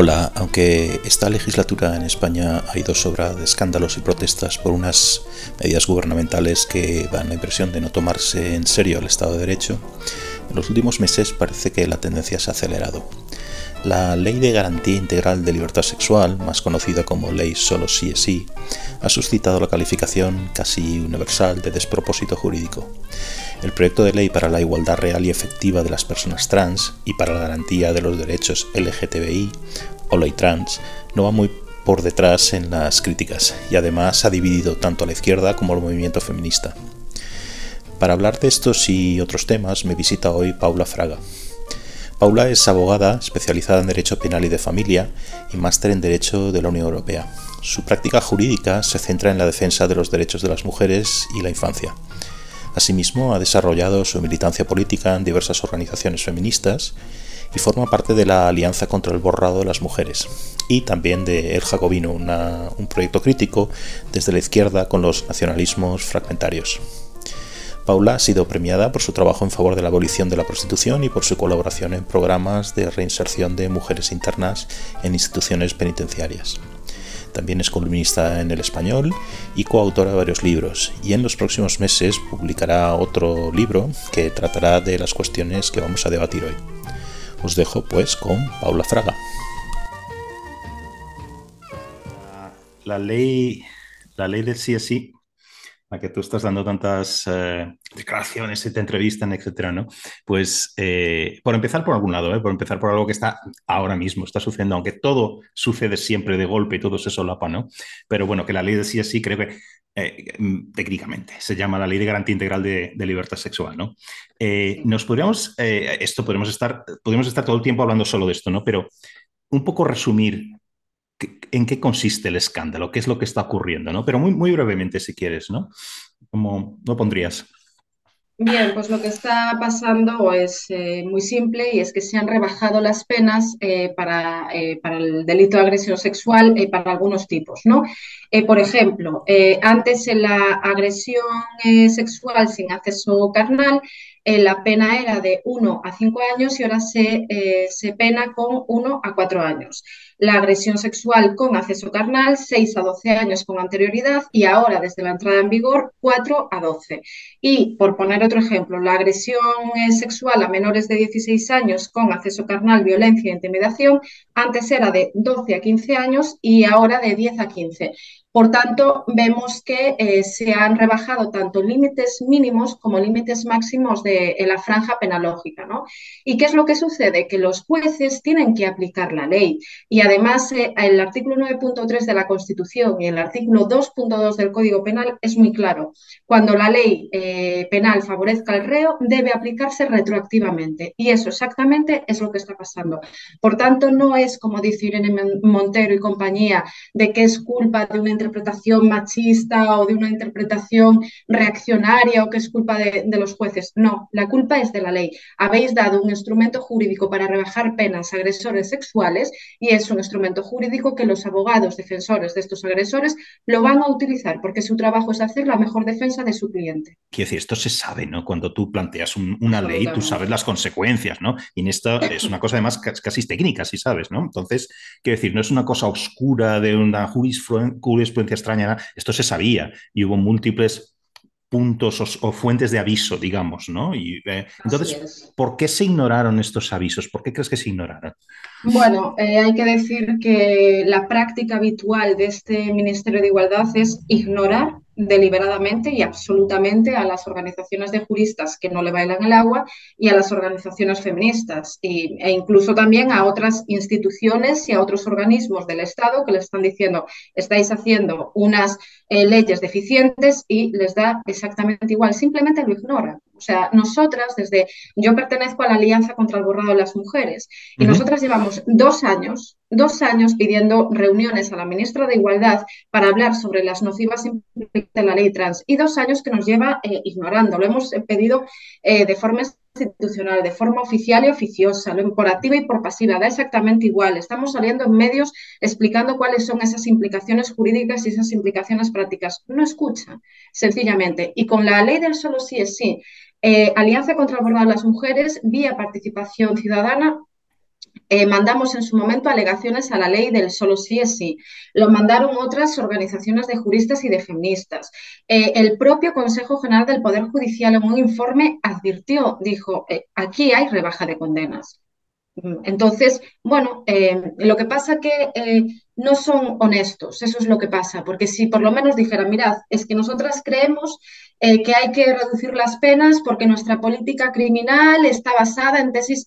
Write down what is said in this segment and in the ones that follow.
Hola, aunque esta legislatura en España ha ido sobra de escándalos y protestas por unas medidas gubernamentales que dan la impresión de no tomarse en serio el Estado de Derecho, en los últimos meses parece que la tendencia se ha acelerado. La Ley de Garantía Integral de Libertad Sexual, más conocida como Ley Solo Sí es Sí, ha suscitado la calificación casi universal de despropósito jurídico. El proyecto de ley para la igualdad real y efectiva de las personas trans y para la garantía de los derechos LGTBI o ley trans no va muy por detrás en las críticas y además ha dividido tanto a la izquierda como al movimiento feminista. Para hablar de estos y otros temas me visita hoy Paula Fraga. Paula es abogada especializada en Derecho Penal y de Familia y máster en Derecho de la Unión Europea. Su práctica jurídica se centra en la defensa de los derechos de las mujeres y la infancia. Asimismo, ha desarrollado su militancia política en diversas organizaciones feministas y forma parte de la Alianza contra el Borrado de las Mujeres y también de El Jacobino, un proyecto crítico desde la izquierda con los nacionalismos fragmentarios. Paula ha sido premiada por su trabajo en favor de la abolición de la prostitución y por su colaboración en programas de reinserción de mujeres internas en instituciones penitenciarias. También es columnista en el español y coautora de varios libros, y en los próximos meses publicará otro libro que tratará de las cuestiones que vamos a debatir hoy. Os dejo pues con Paula Fraga. La ley, la ley del sí a que tú estás dando tantas eh, declaraciones y te entrevistan, etcétera, ¿no? Pues eh, por empezar por algún lado, ¿eh? por empezar por algo que está ahora mismo, está sucediendo, aunque todo sucede siempre de golpe y todo se solapa, ¿no? Pero bueno, que la ley de sí sí creo que mm, técnicamente se llama la Ley de Garantía Integral de, Libertad Sexual, ¿no? nos podríamos, esto podríamos estar, podríamos estar todo el tiempo hablando solo de esto, ¿no? Pero un poco resumir en qué consiste el escándalo, qué es lo que está ocurriendo, ¿no? Pero muy, brevemente, si quieres, ¿no? ¿Cómo lo pondrías? Bien, pues lo que está pasando es eh, muy simple y es que se han rebajado las penas eh, para, eh, para, el delito de agresión sexual para algunos tipos, ¿no? por ejemplo, antes en la agresión sexual sin acceso carnal, la pena era de 1 a 5 años y ahora se, se pena con 1 a 4 años la agresión sexual con acceso carnal, 6 a 12 años con anterioridad y ahora, desde la entrada en vigor, 4 a 12. Y, por poner otro ejemplo, la agresión eh, sexual a menores de 16 años con acceso carnal, violencia e intimidación, antes era de 12 a 15 años y ahora de 10 a 15. Por tanto, vemos que eh, se han rebajado tanto límites mínimos como límites máximos de la franja penalógica. ¿no? ¿Y qué es lo que sucede? Que los jueces tienen que aplicar la ley y además eh, el artículo 9.3 de la Constitución y el artículo 2.2 del Código Penal es muy claro. Cuando la ley eh, penal favorezca al reo, debe aplicarse retroactivamente y eso exactamente es lo que está pasando. Por tanto, no es como dice Irene Montero y compañía de que es culpa de una interpretación machista o de una interpretación reaccionaria o que es culpa de, los jueces. No, la culpa es de la ley. Habéis dado un instrumento jurídico para rebajar penas a agresores sexuales y es un instrumento jurídico que los abogados defensores de estos agresores lo van a utilizar porque su trabajo es hacer la mejor defensa de su cliente. Quiero decir, esto se sabe, ¿no? Cuando tú planteas una ley, tú sabes las consecuencias, ¿no? Y en esto es una cosa además casi técnica, si sabes, ¿no? Entonces, quiero decir, no es una cosa oscura de una jurisprudencia experiencia extraña, esto se sabía y hubo múltiples puntos o, fuentes de aviso, digamos, ¿no? Y, eh, entonces, ¿por qué se ignoraron estos avisos? ¿Por qué crees que se ignoraron? Bueno, eh, hay que decir que la práctica habitual de este Ministerio de Igualdad es ignorar deliberadamente y absolutamente a las organizaciones de juristas que no le bailan el agua y a las organizaciones feministas e incluso también a otras instituciones y a otros organismos del Estado que le están diciendo estáis haciendo unas eh, leyes deficientes y les da exactamente igual, simplemente lo ignoran. O sea, nosotras desde, yo pertenezco a la Alianza contra el Borrado de las Mujeres y nosotras llevamos dos años dos años pidiendo reuniones a la ministra de Igualdad para hablar sobre las nocivas implicaciones de la ley trans y dos años que nos lleva eh, ignorando. Lo hemos eh, pedido eh, de forma institucional, de forma oficial y oficiosa, por activa y por pasiva, da exactamente igual. Estamos saliendo en medios explicando cuáles son esas implicaciones jurídicas y esas implicaciones prácticas. No escucha, sencillamente. Y con la ley del solo sí es sí, Alianza contra el de las Mujeres, vía participación ciudadana, eh, mandamos en su momento alegaciones a la ley del solo sí es sí. Lo mandaron otras organizaciones de juristas y de feministas. Eh, el propio Consejo General del Poder Judicial en un informe advirtió, dijo, eh, aquí hay rebaja de condenas. Mm, entonces, bueno, lo que pasa que no son honestos, eso es lo que pasa, porque si por lo menos dijeran, mirad, es que nosotras creemos eh, que hay que reducir las penas porque nuestra política criminal está basada en tesis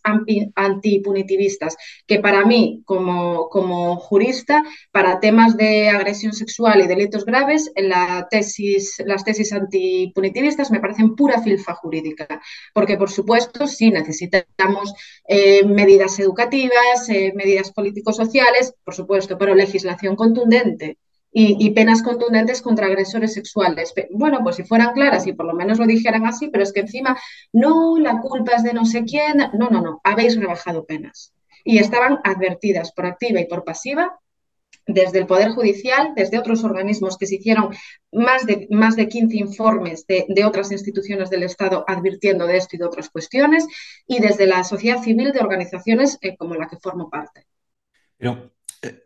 antipunitivistas, que para mí, como, como jurista, para temas de agresión sexual y delitos graves, la tesis, las tesis antipunitivistas me parecen pura filfa jurídica, porque por supuesto sí necesitamos eh, medidas educativas, eh, medidas político-sociales, por supuesto, pero legislación contundente y, penas contundentes contra agresores sexuales. Bueno, pues si fueran claras y por lo menos lo dijeran así, pero es que encima, no, la culpa es de no sé quién. No, no, no, habéis rebajado penas. Y estaban advertidas por activa y por pasiva desde el Poder Judicial, desde otros organismos que se hicieron más de, más de 15 informes de, otras instituciones del Estado advirtiendo de esto y de otras cuestiones, y desde la sociedad civil de organizaciones eh, como la que formo parte. Pero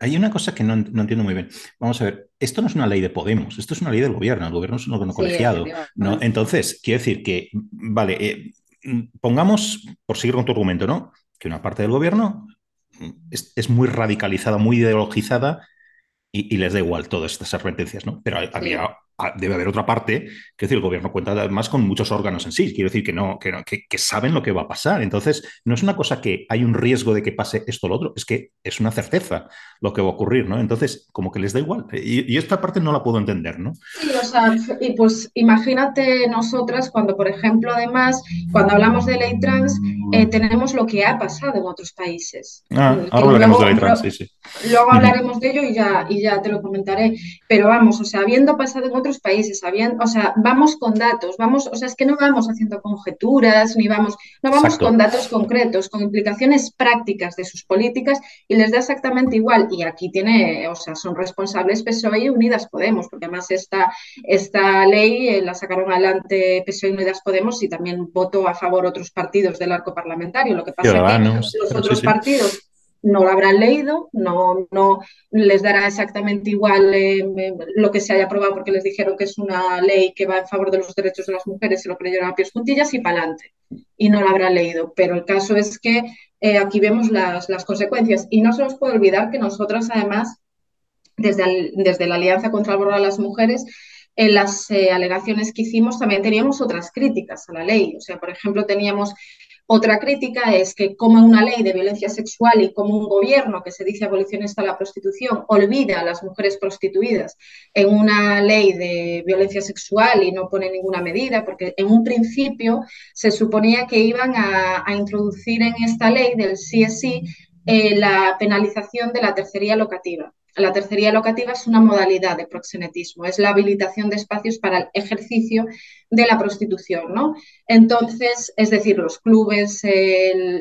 hay una cosa que no, entiendo muy bien. Vamos a ver, esto no es una ley de Podemos, esto es una ley del gobierno. El gobierno es un órgano colegiado. ¿no? Entonces, quiero decir que, vale, eh, pongamos, por seguir con tu argumento, ¿no? Que una parte del gobierno es, muy radicalizada, muy ideologizada y, les da igual todas estas advertencias, ¿no? Pero había, debe haber otra parte, que decir, el gobierno cuenta además con muchos órganos en sí, quiero decir que no, que, que, saben lo que va a pasar. Entonces, no es una cosa que hay un riesgo de que pase esto o lo otro, es que es una certeza lo que va a ocurrir, ¿no? Entonces, como que les da igual. Y, esta parte no la puedo entender, ¿no? Sí, o sea, y pues imagínate nosotras cuando, por ejemplo, además, cuando hablamos de ley trans, eh, tenemos lo que ha pasado en otros países. Ah, ahora hablaremos de ley trans, sí, sí. Luego hablaremos de ello y ya, y ya te lo comentaré. Pero vamos, o sea, habiendo pasado en otros países, habían, o sea, vamos con datos, vamos, o sea, es que no vamos haciendo conjeturas, ni vamos, no vamos con datos concretos, con implicaciones prácticas de sus políticas y les da exactamente igual. Y aquí tiene, o sea, son responsables PSOE y Unidas Podemos, porque además esta, esta ley eh, la sacaron adelante PSOE y Unidas Podemos y también votó a favor otros partidos del arco parlamentario. Lo que pasa es que los otros partidos no lo habrán leído, no, no les dará exactamente igual eh, lo que se haya aprobado porque les dijeron que es una ley que va en favor de los derechos de las mujeres, se lo creyeron a pies juntillas y para adelante. Y no lo habrán leído. Pero el caso es que eh, aquí vemos las, las, consecuencias. Y no se nos puede olvidar que nosotras, además, desde, desde la Alianza contra el Aborto de las Mujeres, en las eh, alegaciones que hicimos también teníamos otras críticas a la ley. O sea, por ejemplo, teníamos otra crítica es que como una ley de violencia sexual y como un gobierno que se dice abolicionista a la prostitución olvida a las mujeres prostituidas en una ley de violencia sexual y no pone ninguna medida, porque en un principio se suponía que iban a, introducir en esta ley del CSI eh, la penalización de la tercería locativa. La tercería locativa es una modalidad de proxenetismo, es la habilitación de espacios para el ejercicio de la prostitución, ¿no? Entonces, es decir, los clubes,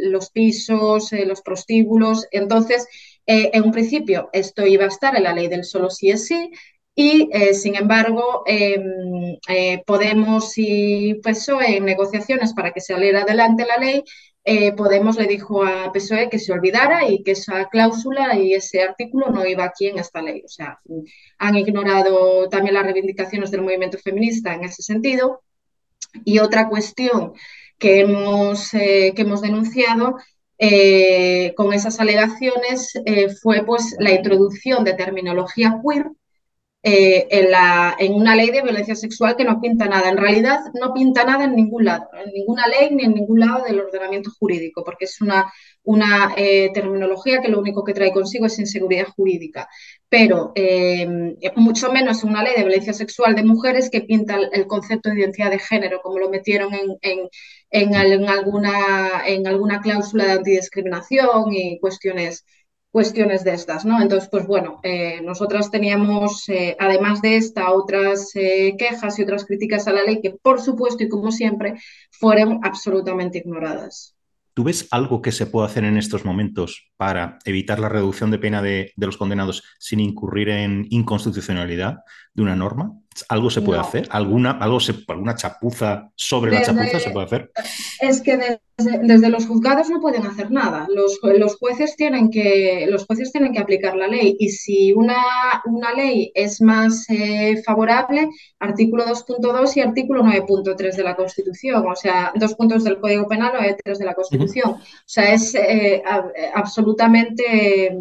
los pisos, eh, los prostíbulos. Entonces, eh, en un principio esto iba a estar en la ley del solo sí es sí, y eh, sin embargo, em, Podemos y PSOE en negociaciones para que saliera adelante la ley eh, Podemos le dijo a PSOE que se olvidara y que esa cláusula y ese artículo no iba aquí en esta ley. O sea, han ignorado también las reivindicaciones del movimiento feminista en ese sentido. Y otra cuestión que hemos, eh, que hemos denunciado eh, con esas alegaciones fue pues, la introducción de terminología queer eh, en, una ley de violencia sexual que no pinta nada. En realidad no pinta nada en ningún lado, en ninguna ley ni en ningún lado del ordenamiento jurídico, porque es una, una eh, terminología que lo único que trae consigo es inseguridad jurídica. Pero eh, mucho menos en una ley de violencia sexual de mujeres que pinta el, concepto de identidad de género, como lo metieron en, en, en, alguna, en alguna cláusula de antidiscriminación y cuestiones cuestiones de estas, ¿no? Entonces, pues bueno, eh, nosotras teníamos, eh, además de esta, otras eh, quejas y otras críticas a la ley que, por supuesto y como siempre, fueron absolutamente ignoradas. ¿Tú ves algo que se puede hacer en estos momentos para evitar la reducción de pena de, los condenados sin incurrir en inconstitucionalidad de una norma? ¿Algo se puede hacer? ¿Alguna, algo se, ¿Alguna chapuza sobre la chapuza se puede hacer? Es que desde, los juzgados no pueden hacer nada. Los, los, jueces tienen que, los jueces tienen que aplicar la ley y si una, una ley es más eh, favorable, artículo 2.2 y artículo 9.3 de la Constitución, o sea, dos puntos del Código Penal o tres de la Constitución. O sea, es eh, absolutamente...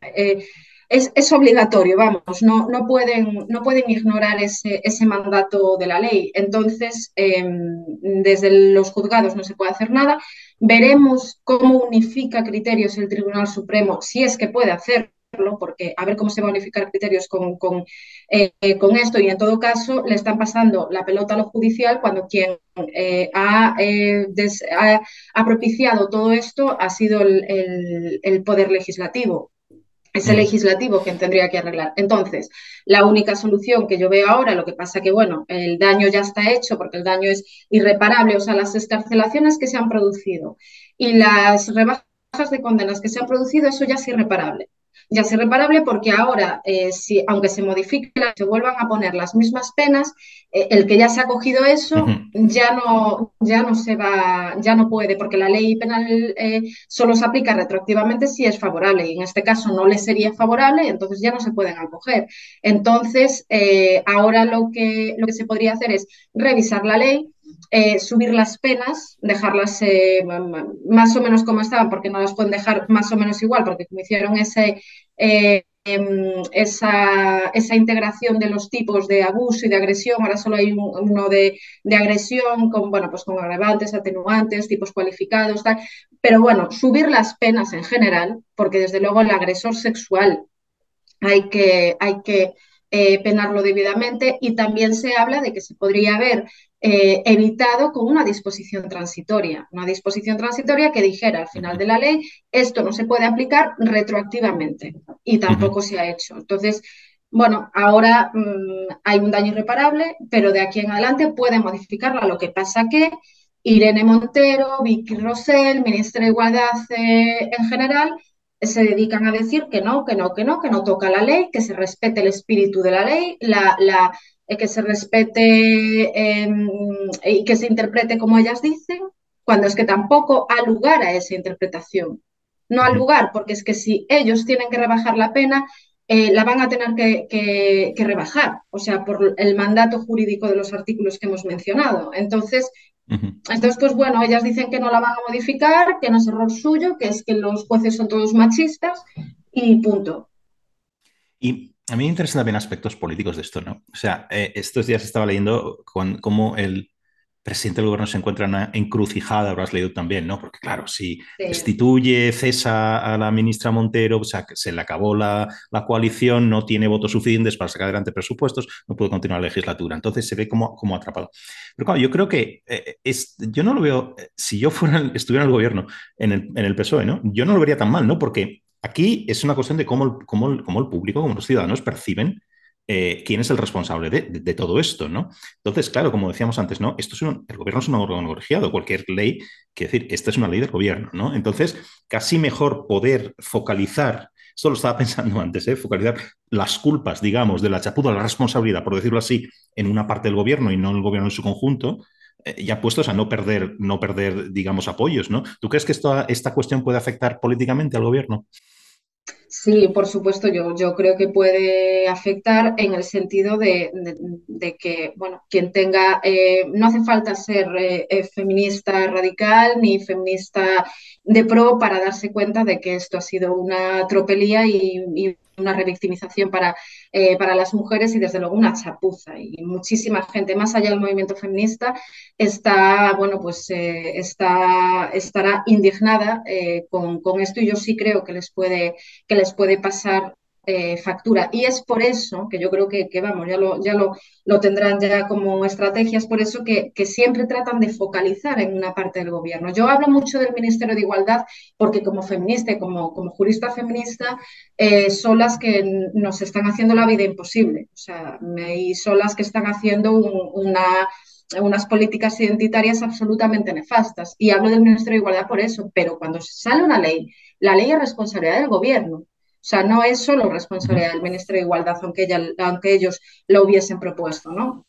Eh, es, obligatorio, vamos, no, no, pueden, no pueden ignorar ese, ese, mandato de la ley. Entonces, em, desde los juzgados no se puede hacer nada. Veremos cómo unifica criterios el Tribunal Supremo, si es que puede hacerlo porque a ver cómo se van a unificar criterios con, con, eh, con, esto y en todo caso le están pasando la pelota a lo judicial cuando quien eh, ha, eh, ha, propiciado todo esto ha sido el, el Poder Legislativo. Es el mm. legislativo quien tendría que arreglar. Entonces, la única solución que yo veo ahora, lo que pasa que, bueno, el daño ya está hecho porque el daño es irreparable, o sea, las escarcelaciones que se han producido y las rebajas de condenas que se han producido, eso ya es irreparable ya es irreparable porque ahora, eh, si, aunque se modifique, se vuelvan a poner las mismas penas, eh, el que ya se ha cogido eso ya, no, ya no se va, ya no puede, porque la ley penal eh, solo se aplica retroactivamente si es favorable y en este caso no le sería favorable, entonces ya no se pueden acoger. Entonces, ahora lo que, lo que se podría hacer es revisar la ley, eh, subir las penas, dejarlas eh, más o menos como estaban, porque no las pueden dejar más o menos igual, porque como hicieron ese, eh, em, esa, esa, integración de los tipos de abuso y de agresión, ahora solo hay uno de, de, agresión con, bueno, pues con agravantes, atenuantes, tipos cualificados, tal. pero bueno, subir las penas en general, porque desde luego el agresor sexual hay que, hay que penarlo debidamente y también se habla de que se podría haber eh, evitado con una disposición transitoria, una disposición transitoria que dijera al final de la ley, esto no se puede aplicar retroactivamente y tampoco se ha hecho. Entonces, bueno, ahora mm, hay un daño irreparable, pero de aquí en adelante puede modificarla. Lo que pasa que Irene Montero, Vicky Rosell, ministra de Igualdad eh, en general, se dedican a decir que no, que no, que no, que no toca la ley, que se respete el espíritu de la ley, la, la, eh, que se respete em, y que se interprete como ellas dicen, cuando es que tampoco ha lugar a esa interpretación. No ha lugar, porque es que si ellos tienen que rebajar la pena, eh, la van a tener que, rebajar, o sea, por el mandato jurídico de los artículos que hemos mencionado. Entonces, entonces, pues bueno, ellas dicen que no la van a modificar, que no es error suyo, que es que los jueces son todos machistas y punto. Y a mí me interesan también aspectos políticos de esto, ¿no? O sea, eh, estos días estaba leyendo cómo el presidente del gobierno se encuentra en una encrucijada, habrás leído también, ¿no? Porque claro, si destituye, cesa a la ministra Montero, o sea, que se le acabó la, coalición, no tiene votos suficientes para sacar adelante presupuestos, no puede continuar la legislatura. Entonces se ve como, como atrapado. Pero claro, yo creo que eh, es, yo no lo veo, si yo fuera, estuviera en el gobierno, en el, en el PSOE, ¿no? Yo no lo vería tan mal, ¿no? Porque Aquí es una cuestión de cómo, cómo, el público, cómo los ciudadanos perciben eh, quién es el responsable de, todo esto, ¿no? Entonces, claro, como decíamos antes, ¿no? Esto es el gobierno es un órgano colegiado, cualquier ley, quiere decir, esta es una ley del gobierno, ¿no? Entonces, casi mejor poder focalizar, esto lo estaba pensando antes, ¿eh? focalizar las culpas, digamos, de la chapuza, la responsabilidad, por decirlo así, en una parte del gobierno y no el gobierno en su conjunto, eh, ya puestos a no perder, no perder, digamos, apoyos, ¿no? ¿Tú crees que esta cuestión puede afectar políticamente al gobierno? Sí, por supuesto, yo, yo creo que puede afectar en el sentido de, que, bueno, quien tenga, eh, no hace falta ser eh, eh, feminista radical ni feminista de pro para darse cuenta de que esto ha sido una tropelía y una revictimización para, eh, para las mujeres y desde luego una chapuza. Y muchísima gente, más allá del movimiento feminista, está, bueno, pues eh, está, estará indignada eh, con, con, esto y yo sí creo que les puede, que les puede pasar eh, factura. Y es por eso que yo creo que, vamos, ya, lo, tendrán ya como estrategias, por eso que, siempre tratan de focalizar en una parte del gobierno. Yo hablo mucho del Ministerio de Igualdad porque como feminista y como, jurista feminista eh, son las que nos están haciendo la vida imposible. O sea, son las que están haciendo una unas políticas identitarias absolutamente nefastas. Y hablo del Ministerio de Igualdad por eso, pero cuando sale una ley, la ley es responsabilidad del gobierno. O sea, no es solo responsabilidad del Ministerio de Igualdad, aunque, aunque ellos lo hubiesen propuesto, ¿no?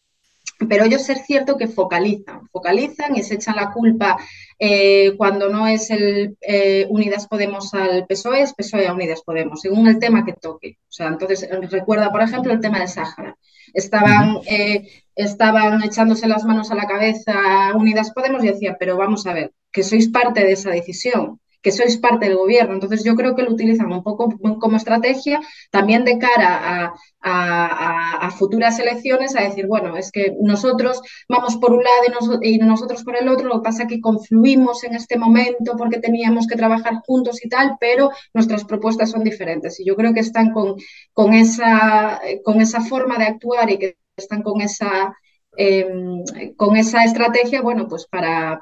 Pero ellos es cierto que focalizan, focalizan y se echan la culpa eh, cuando no es el eh, Unidas Podemos al PSOE, es PSOE a Unidas Podemos, según el tema que toque. O sea, entonces recuerda, por ejemplo, el tema del Sáhara. Estaban, eh, estaban echándose las manos a la cabeza Unidas Podemos y decían, pero vamos a ver, que sois parte de esa decisión que sois parte del gobierno. Entonces yo creo que lo utilizan un poco como estrategia también de cara a, futuras elecciones, a decir, bueno, es que nosotros vamos por un lado y, nosotros por el otro, lo que pasa es que confluimos en este momento porque teníamos que trabajar juntos y tal, pero nuestras propuestas son diferentes. Y yo creo que están con, esa, con esa forma de actuar y que están con esa Em, con esa estrategia, bueno, pues para,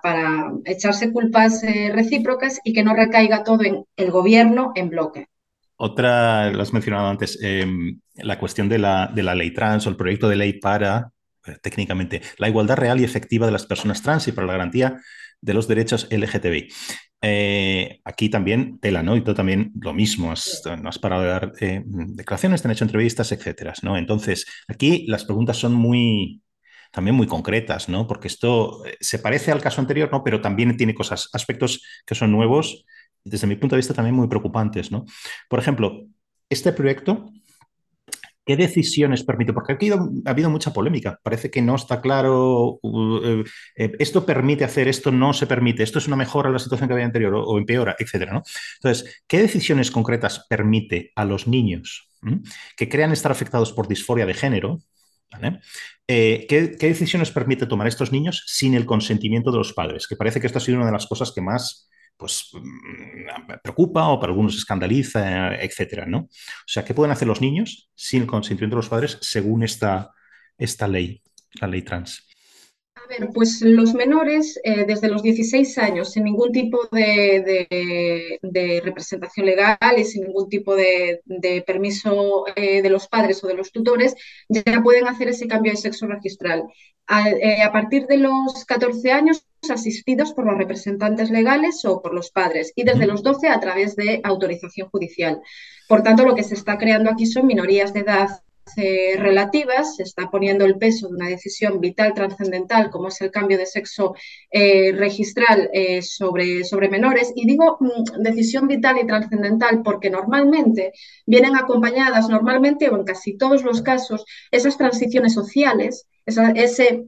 echarse culpas eh, recíprocas y que no recaiga todo en el gobierno en bloque. Otra, lo has mencionado antes, em, la cuestión de la, de la ley trans o el proyecto de ley para, eh, técnicamente, la igualdad real y efectiva de las personas trans y para la garantía de los derechos LGTBI. Eh, aquí también tela, ¿no? Y tú también lo mismo, has, no has parado de dar declaraciones, te han hecho entrevistas, etcétera, ¿no? Entonces, aquí las preguntas son muy, también muy concretas, ¿no? Porque esto eh, se parece al caso anterior, ¿no? Pero también tiene cosas, aspectos que son nuevos, desde mi punto de vista también muy preocupantes, ¿no? Por ejemplo, este proyecto, ¿qué decisiones permite? Porque aquí ha habido mucha polémica. Parece que no está claro, uh, eh, esto permite hacer, esto no se permite, esto es una mejora a la situación que había anterior o, empeora, etcétera, ¿no? Entonces, ¿qué decisiones concretas permite a los niños que crean estar afectados por disforia de género, eh, ¿qué, decisiones permite tomar estos niños sin el consentimiento de los padres? Que parece que esta ha sido una de las cosas que más pues, mm, preocupa o para algunos escandaliza, etcétera, ¿no? O sea, ¿qué pueden hacer los niños sin el consentimiento de los padres según esta, esta ley, la ley trans? A ver, pues los menores eh, desde los 16 años, sin ningún tipo de, representación legal y sin ningún tipo de, permiso eh, de los padres o de los tutores, ya pueden hacer ese cambio de sexo registral. A, eh, a, partir de los 14 años, asistidos por los representantes legales o por los padres, y desde los 12 a través de autorización judicial. Por tanto, lo que se está creando aquí son minorías de edad eh, relativas, se está poniendo el peso de una decisión vital trascendental como es el cambio de sexo eh, registral eh, sobre, sobre menores. Y digo mm, decisión vital y trascendental porque normalmente vienen acompañadas, normalmente o en casi todos los casos, esas transiciones sociales, ese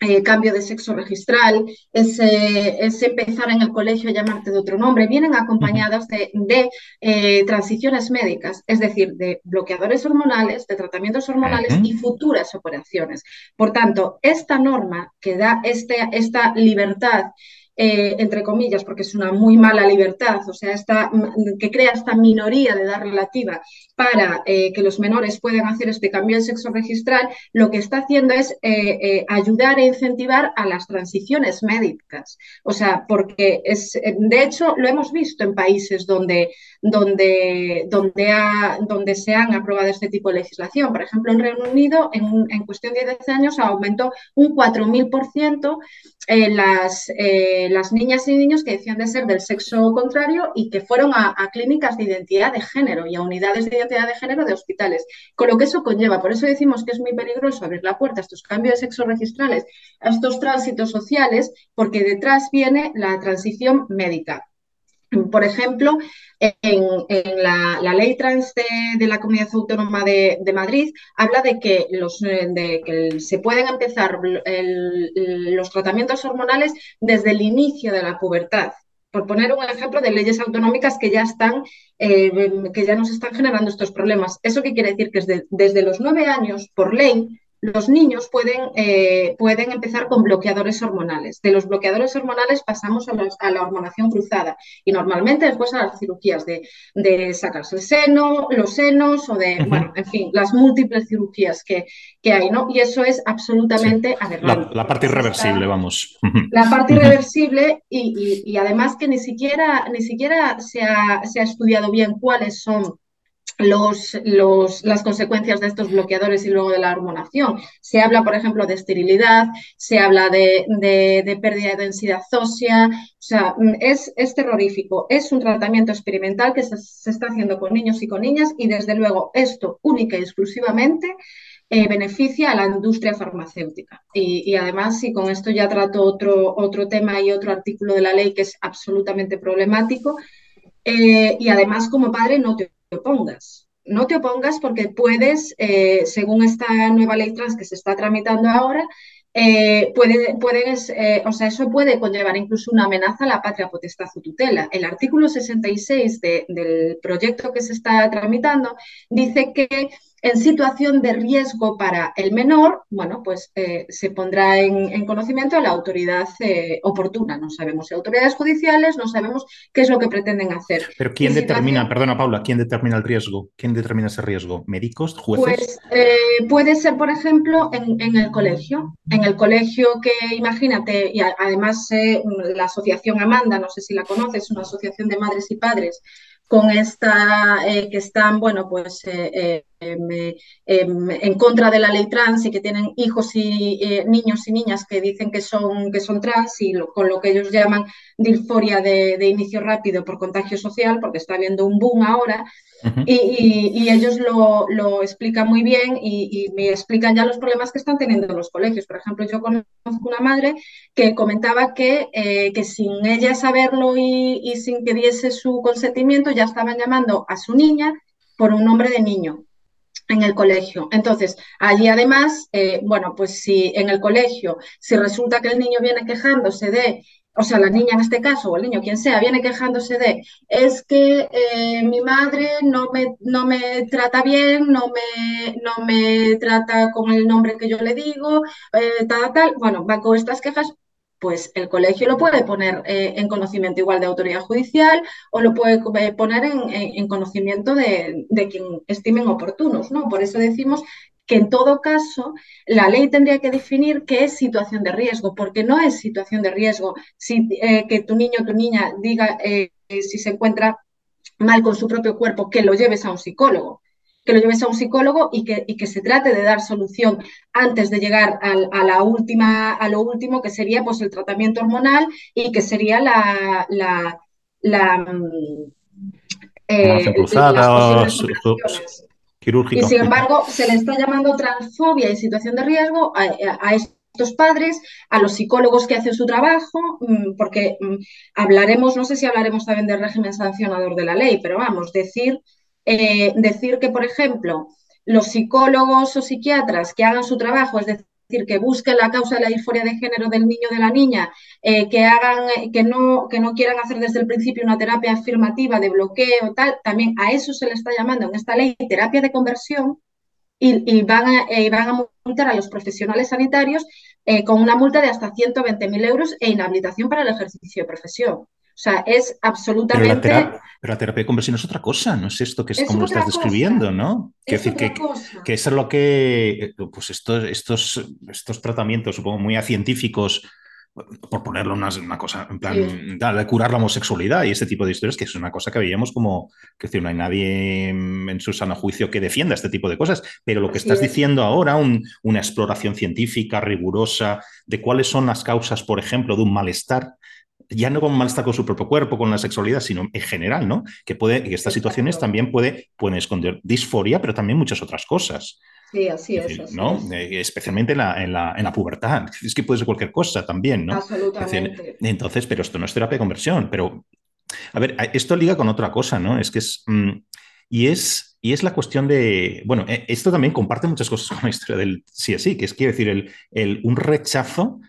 eh, cambio de sexo registral, ese, empezar en el colegio a llamarte de otro nombre, vienen acompañadas de, eh, transiciones médicas, es decir, de bloqueadores hormonales, de tratamientos hormonales y futuras operaciones. Por tanto, esta norma que da este, esta libertad eh, entre comillas, porque es una muy mala libertad, o sea, esta, que crea esta minoría de edad relativa para eh, que los menores puedan hacer este cambio de sexo registral, lo que está haciendo es eh, ayudar e incentivar a las transiciones médicas. O sea, porque es, de hecho, lo hemos visto en países donde, donde, donde, ha, donde se han aprobado este tipo de legislación. Por ejemplo, en Reino Unido, en, en cuestión de 10 años, aumentó un 4.000% las las niñas y niños que decían de ser del sexo contrario y que fueron a, clínicas de identidad de género y a unidades de identidad de género de hospitales, con lo que eso conlleva. Por eso decimos que es muy peligroso abrir la puerta a estos cambios de sexo registrales, a estos tránsitos sociales, porque detrás viene la transición médica. Por ejemplo, en, la, ley trans de, la Comunidad Autónoma de, Madrid habla de que, se pueden empezar los tratamientos hormonales desde el inicio de la pubertad. Por poner un ejemplo de leyes autonómicas que ya están, eh, que ya nos están generando estos problemas. ¿Eso qué quiere decir? Que desde los nueve años, por ley, los niños pueden, eh, pueden empezar con bloqueadores hormonales. De los bloqueadores hormonales pasamos a, la hormonación cruzada y normalmente después a las cirugías de, sacarse el seno, los senos o de, bueno, en fin, las múltiples cirugías que, hay, ¿no? Y eso es absolutamente aberrante. La, parte irreversible, vamos. La parte irreversible y, además que ni siquiera, ni siquiera se ha, se ha estudiado bien cuáles son los, las consecuencias de estos bloqueadores y luego de la hormonación. Se habla, por ejemplo, de esterilidad, se habla de, pérdida de densidad ósea, o sea, es, es terrorífico. Es un tratamiento experimental que se, está haciendo con niños y con niñas y, desde luego, esto única y exclusivamente eh, beneficia a la industria farmacéutica. Y, además, y con esto ya trato otro, otro tema y otro artículo de la ley que es absolutamente problemático, eh, y además como padre no te opongas. No te opongas porque puedes, eh, según esta nueva ley trans que se está tramitando ahora, eh, puede, puedes, eh, o sea, eso puede conllevar incluso una amenaza a la patria potestad o tutela. El artículo 66 del proyecto que se está tramitando dice que en situación de riesgo para el menor, bueno, pues eh, se pondrá en, conocimiento a la autoridad eh, oportuna. No sabemos si autoridades judiciales, no sabemos qué es lo que pretenden hacer. Pero ¿quién determina, perdona Paula, quién determina el riesgo? ¿Quién determina ese riesgo? ¿Médicos, jueces? Pues eh, puede ser, por ejemplo, en, el colegio. En el colegio que, imagínate, y además la asociación Amanda, no sé si la conoces, una asociación de madres y padres con esta, que están, bueno, pues Em, em, en contra de la ley trans y que tienen hijos y eh, niños y niñas que dicen que son, que son trans y con lo que ellos llaman disforia de, de, inicio rápido por contagio social, porque está habiendo un boom ahora, y, ellos lo, lo, explican muy bien y, me explican ya los problemas que están teniendo los colegios. Por ejemplo, yo conozco una madre que comentaba que, eh, que sin ella saberlo y, sin que diese su consentimiento, ya estaban llamando a su niña por un nombre de niño en el colegio. Entonces, allí además, eh, bueno, pues si en el colegio, si resulta que el niño viene quejándose de, o sea, la niña en este caso, o el niño, quien sea, viene quejándose de, es que eh, mi madre no me, no me trata bien, no me, no me trata con el nombre que yo le digo, eh, tal, tal, bueno, va con estas quejas, pues el colegio lo puede poner eh, en conocimiento igual de autoridad judicial o lo puede poner en, conocimiento de, quien estimen oportunos, ¿no? Por eso decimos que en todo caso la ley tendría que definir qué es situación de riesgo, porque no es situación de riesgo si eh, que tu niño o tu niña diga si se encuentra mal con su propio cuerpo, que lo lleves a un psicólogo que lo lleves a un psicólogo y que, que se trate de dar solución antes de llegar a, la última, a lo último, que sería pues, el tratamiento hormonal y que sería la... la, la eh, cruzada, Y sin embargo, se le está llamando transfobia y situación de riesgo a, estos padres, a los psicólogos que hacen su trabajo, mm, porque mm, hablaremos, no sé si hablaremos también del régimen sancionador de la ley, pero vamos, decir eh, decir que, por ejemplo, los psicólogos o psiquiatras que hagan su trabajo, es decir, que busquen la causa de la disforia de género del niño o de la niña, eh, que hagan, eh, que no, que no quieran hacer desde el principio una terapia afirmativa de bloqueo, tal, también a eso se le está llamando en esta ley terapia de conversión y, van, a, van a multar a los profesionales sanitarios con una multa de hasta 120.000 euros e inhabilitación para el ejercicio de profesión. O sea, es absolutamente. Pero la, terapia, de conversión es otra cosa, no es esto que es, como lo estás describiendo, ¿no? Es decir, que, que, es lo que. Pues estos, estos, estos tratamientos, supongo, muy científicos, por ponerlo una, una cosa, en plan, de curar la homosexualidad y este tipo de historias, que es una cosa que veíamos como, que decir, no hay nadie en su sano juicio que defienda este tipo de cosas, pero lo que estás diciendo ahora, una exploración científica rigurosa de cuáles son las causas, por ejemplo, de un malestar, ya no con malestar con su propio cuerpo, con la sexualidad, sino en general, ¿no? Que puede, que estas situaciones también puede, pueden esconder disforia, pero también muchas otras cosas. Sí, así es. ¿no? Eh, especialmente en la, en, la, en la, pubertad. Es que puede ser cualquier cosa también, ¿no? Absolutamente. entonces, pero esto no es terapia de conversión. Pero, a ver, esto liga con otra cosa, ¿no? Es que es. Mm, y es, y es la cuestión de, bueno, e, esto también comparte muchas cosas con la historia del sí así, que es, quiero decir, el, el, un rechazo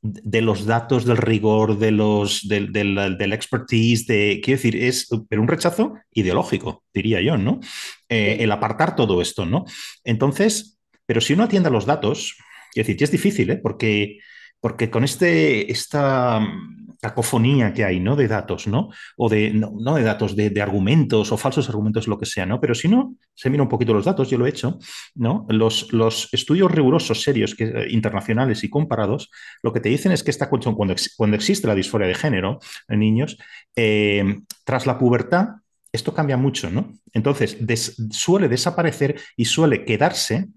de los datos, del rigor, de los, del, del, expertise, de, quiero decir, es pero un rechazo ideológico, diría yo, ¿no? Eh, el apartar todo esto, ¿no? Entonces, pero si uno atiende a los datos, quiero decir, que es difícil, ¿eh? Porque, porque con este, esta cacofonía que hay, ¿no? De datos, ¿no? O de, no, de datos, de, argumentos o falsos argumentos, lo que sea, ¿no? Pero si no, se mira un poquito los datos, yo lo he hecho, ¿no? Los, los estudios rigurosos, serios, que, eh, internacionales y comparados, lo que te dicen es que esta cuestión, cuando, cuando existe la disforia de género en niños, eh, tras la pubertad, esto cambia mucho, ¿no? Entonces, suele desaparecer y suele quedarse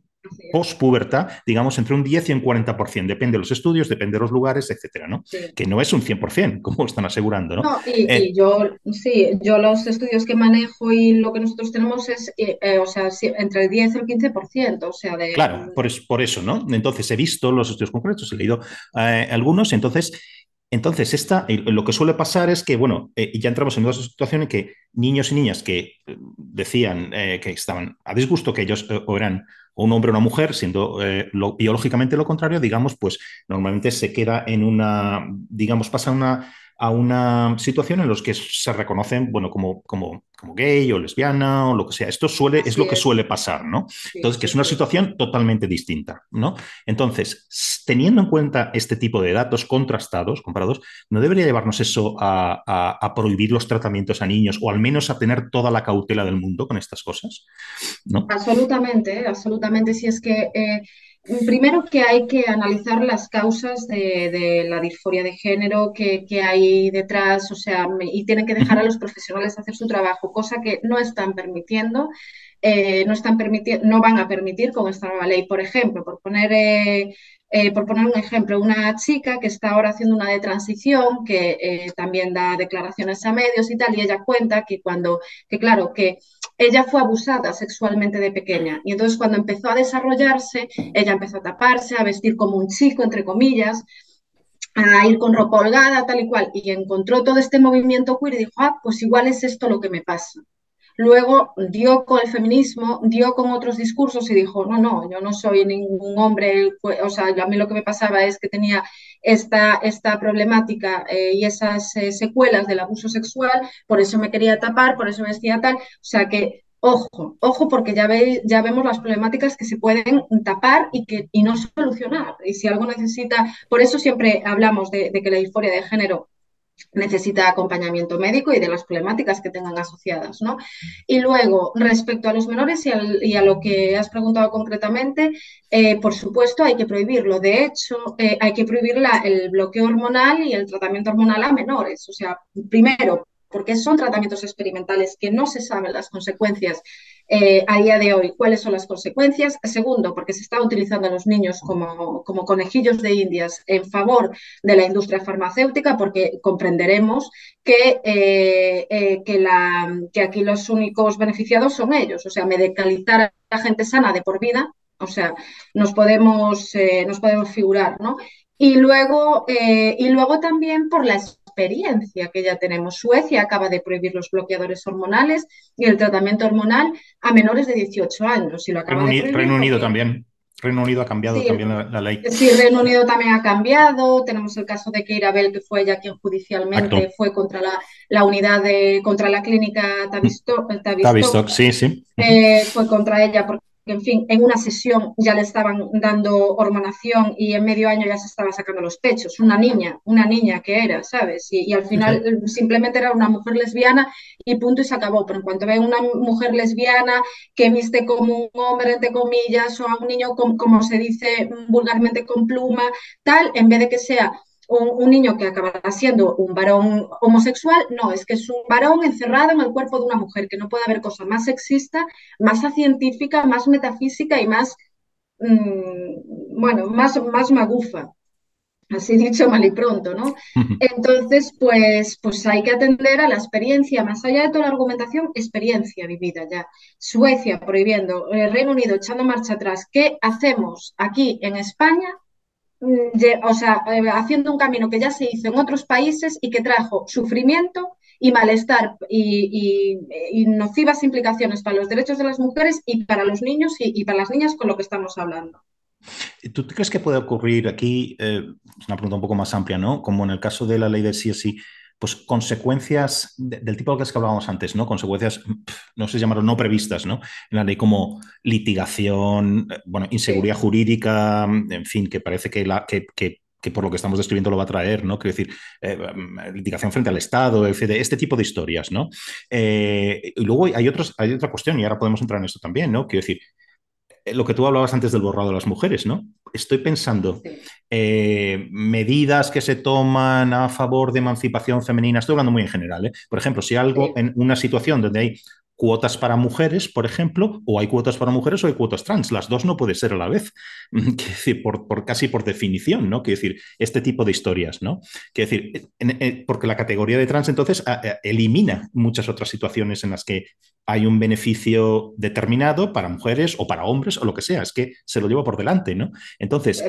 post-pubertad, digamos, entre un 10 y un 40%. Depende de los estudios, depende de los lugares, etcétera, ¿no? Que no es un 100%, como están asegurando, ¿no? y, eh, yo, sí, yo los estudios que manejo y lo que nosotros tenemos es, eh, eh, o sea, entre el 10 y el 15%, o sea, de... Claro, por, por eso, ¿no? Entonces, he visto los estudios concretos, he leído algunos, entonces... Entonces, esta, lo que suele pasar es que, bueno, ya entramos en una situación en que niños y niñas que decían que estaban a disgusto, que ellos eran un hombre o una mujer, siendo eh, biológicamente lo contrario, digamos, pues normalmente se queda en una, digamos, pasa una, a una situación en la que se reconocen, bueno, como, como, como gay o lesbiana o lo que sea. Esto suele, es lo que suele pasar, ¿no? Entonces, que es una situación totalmente distinta, ¿no? Entonces, teniendo en cuenta este tipo de datos contrastados, comparados, ¿no debería llevarnos eso a, prohibir los tratamientos a niños o al menos a tener toda la cautela del mundo con estas cosas? ¿no? Absolutamente, absolutamente. Si es que... Eh, Primero que hay que analizar las causas de, la disforia de género que, hay detrás, o sea, y tienen que dejar a los profesionales hacer su trabajo, cosa que no están permitiendo, eh, no están permitiendo, no van a permitir con esta nueva ley. Por ejemplo, por poner eh, eh, por poner un ejemplo, una chica que está ahora haciendo una de transición, que también da declaraciones a medios y tal, y ella cuenta que cuando, que claro, que ella fue abusada sexualmente de pequeña y entonces cuando empezó a desarrollarse, ella empezó a taparse, a vestir como un chico, entre comillas, a ir con ropa holgada, tal y cual, y encontró todo este movimiento queer y dijo, ah, pues igual es esto lo que me pasa. Luego dio con el feminismo, dio con otros discursos y dijo, no, no, yo no soy ningún hombre, o sea, a mí lo que me pasaba es que tenía esta, esta problemática eh, y esas eh, secuelas del abuso sexual, por eso me quería tapar, por eso vestía tal, o sea que Ojo, ojo, porque ya, ve, ya vemos las problemáticas que se pueden tapar y, que, y no solucionar. Y si algo necesita, por eso siempre hablamos de, de que la disforia de género necesita acompañamiento médico y de las problemáticas que tengan asociadas. ¿no? Y luego, respecto a los menores y, a lo que has preguntado concretamente, eh, por supuesto hay que prohibirlo. De hecho, eh, hay que prohibir el bloqueo hormonal y el tratamiento hormonal a menores. O sea, primero, porque son tratamientos experimentales que no se saben las consecuencias eh, a día de hoy cuáles son las consecuencias. Segundo, porque se está utilizando a los niños como, como conejillos de indias en favor de la industria farmacéutica, porque comprenderemos que, eh, eh, que, la, que aquí los únicos beneficiados son ellos. O sea, medicalizar a la gente sana de por vida, o sea, nos podemos, nos podemos figurar, ¿no? Y luego, y luego también por las experiencia que ya tenemos. Suecia acaba de prohibir los bloqueadores hormonales y el tratamiento hormonal a menores de 18 años. Y lo Reino, Unido, Reino Unido también. Reino Unido ha cambiado también la, ley. Sí, Reino Unido también ha cambiado. Tenemos el caso de Keira Bell, que fue ella quien judicialmente fue contra la, la, unidad de, contra la clínica Tavistock. Tavistock, sí, sí. Eh, fue contra ella porque en fin, en una sesión ya le estaban dando hormonación y en medio año ya se estaba sacando los pechos. Una niña, una niña que era, ¿sabes? Y, al final simplemente era una mujer lesbiana y punto y se acabó. Pero en cuanto ve una mujer lesbiana que viste como un hombre, entre comillas, o a un niño, como se dice vulgarmente, con pluma, tal, en vez de que sea un, niño que acabará siendo un varón homosexual, no, es que es un varón encerrado en el cuerpo de una mujer, que no puede haber cosa más sexista, más científica, más metafísica y más, mm, bueno, más, más magufa. Así dicho mal y pronto, ¿no? Entonces, pues, pues hay que atender a la experiencia, más allá de toda la argumentación, experiencia vivida ya. Suecia prohibiendo, el Reino Unido echando marcha atrás. ¿Qué hacemos aquí en España o sea, eh, haciendo un camino que ya se hizo en otros países y que trajo sufrimiento y malestar y, nocivas implicaciones para los derechos de las mujeres y para los niños y, para las niñas con lo que estamos hablando. ¿Tú crees que puede ocurrir aquí, eh, es una pregunta un poco más amplia, ¿no? Como en el caso de la ley del sí sí, pues consecuencias del tipo de que hablábamos antes, ¿no? Consecuencias, no sé llamarlo no previstas, ¿no? En la ley como litigación, eh, bueno, inseguridad jurídica, en fin, que parece que, la, que, por lo que estamos describiendo lo va a traer, ¿no? Quiero decir, eh, mm, litigación frente al Estado, este tipo de historias, ¿no? Eh, y luego hay, otros, hay otra cuestión, y ahora podemos entrar en esto también, ¿no? Quiero decir, lo que tú hablabas antes del borrado de las mujeres, ¿no? estoy pensando, eh, medidas que se toman a favor de emancipación femenina, estoy hablando muy en general, ¿eh? por ejemplo, si algo en una situación donde hay cuotas para mujeres, por ejemplo, o hay cuotas para mujeres o hay cuotas trans. Las dos no puede ser a la vez, decir, por, por, casi por definición, ¿no? Quiero decir, este tipo de historias, ¿no? Quiero decir, porque la categoría de trans entonces elimina muchas otras situaciones en las que hay un beneficio determinado para mujeres o para hombres o lo que sea, es que se lo lleva por delante, ¿no? Entonces,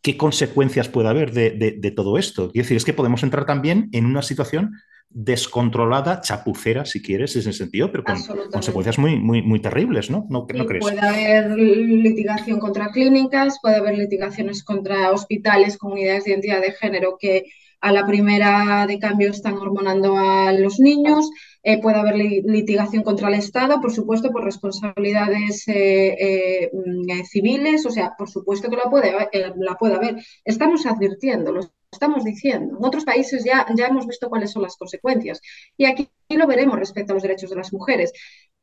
¿qué consecuencias puede haber de, de todo esto? Quiero decir, es que podemos entrar también en una situación descontrolada, chapucera, si quieres, en ese sentido, pero con consecuencias muy, muy, muy terribles, ¿no? ¿No, crees? Puede haber litigación contra clínicas, puede haber litigaciones contra hospitales, comunidades de identidad de género que a la primera de cambio están hormonando a los niños, eh, puede haber litigación contra el Estado, por supuesto, por responsabilidades eh, eh, mm, civiles, o sea, por supuesto que la puede, la puede haber. Estamos advirtiendo, lo estamos diciendo. En otros países ya, ya hemos visto cuáles son las consecuencias y aquí lo veremos respecto a los derechos de las mujeres.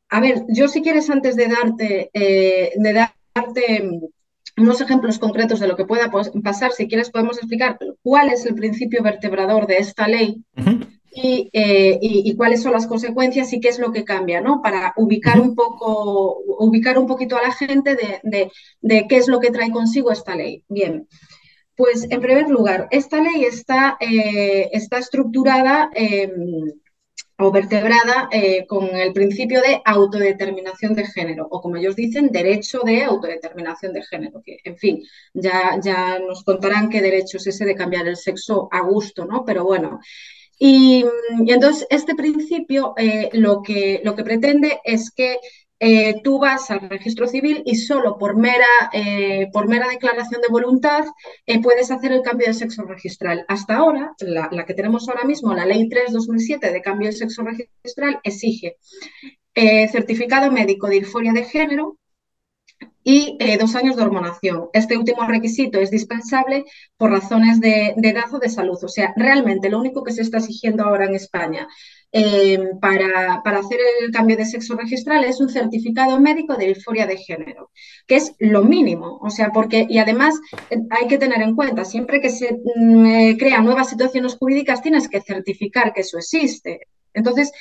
A ver, yo si quieres antes de darte, de darte unos ejemplos concretos de lo que pueda pasar, si quieres podemos explicar cuál es el principio vertebrador de esta ley eh, y, cuáles son las consecuencias y qué es lo que cambia, ¿no? Para ubicar un poco, ubicar un poquito a la gente de, qué es lo que trae consigo esta ley. Bien. Pues en primer lugar, esta ley está, eh, está estructurada em, o vertebrada eh, con el principio de autodeterminación de género, o como ellos dicen, derecho de autodeterminación de género, que en fin, ya, ya nos contarán qué derecho es ese de cambiar el sexo a gusto, ¿no? Pero bueno. Y, entonces este principio eh, lo, que, lo que pretende es que eh, tú vas al registro civil y solo por mera, eh, por mera declaración de voluntad eh, puedes hacer el cambio de sexo registral. Hasta ahora, la, que tenemos ahora mismo, la Ley 3-2007 de cambio de sexo registral, exige certificado médico de disforia de género, y dos años de hormonación. Este último requisito es dispensable por razones de, de, edad o de salud. O sea, realmente lo único que se está exigiendo ahora en España eh, para, hacer el cambio de sexo registral es un certificado médico de disforia de género, que es lo mínimo. O sea, porque, y además eh, hay que tener en cuenta, siempre que se mm, eh, crean nuevas situaciones jurídicas, tienes que certificar que eso existe. Entonces,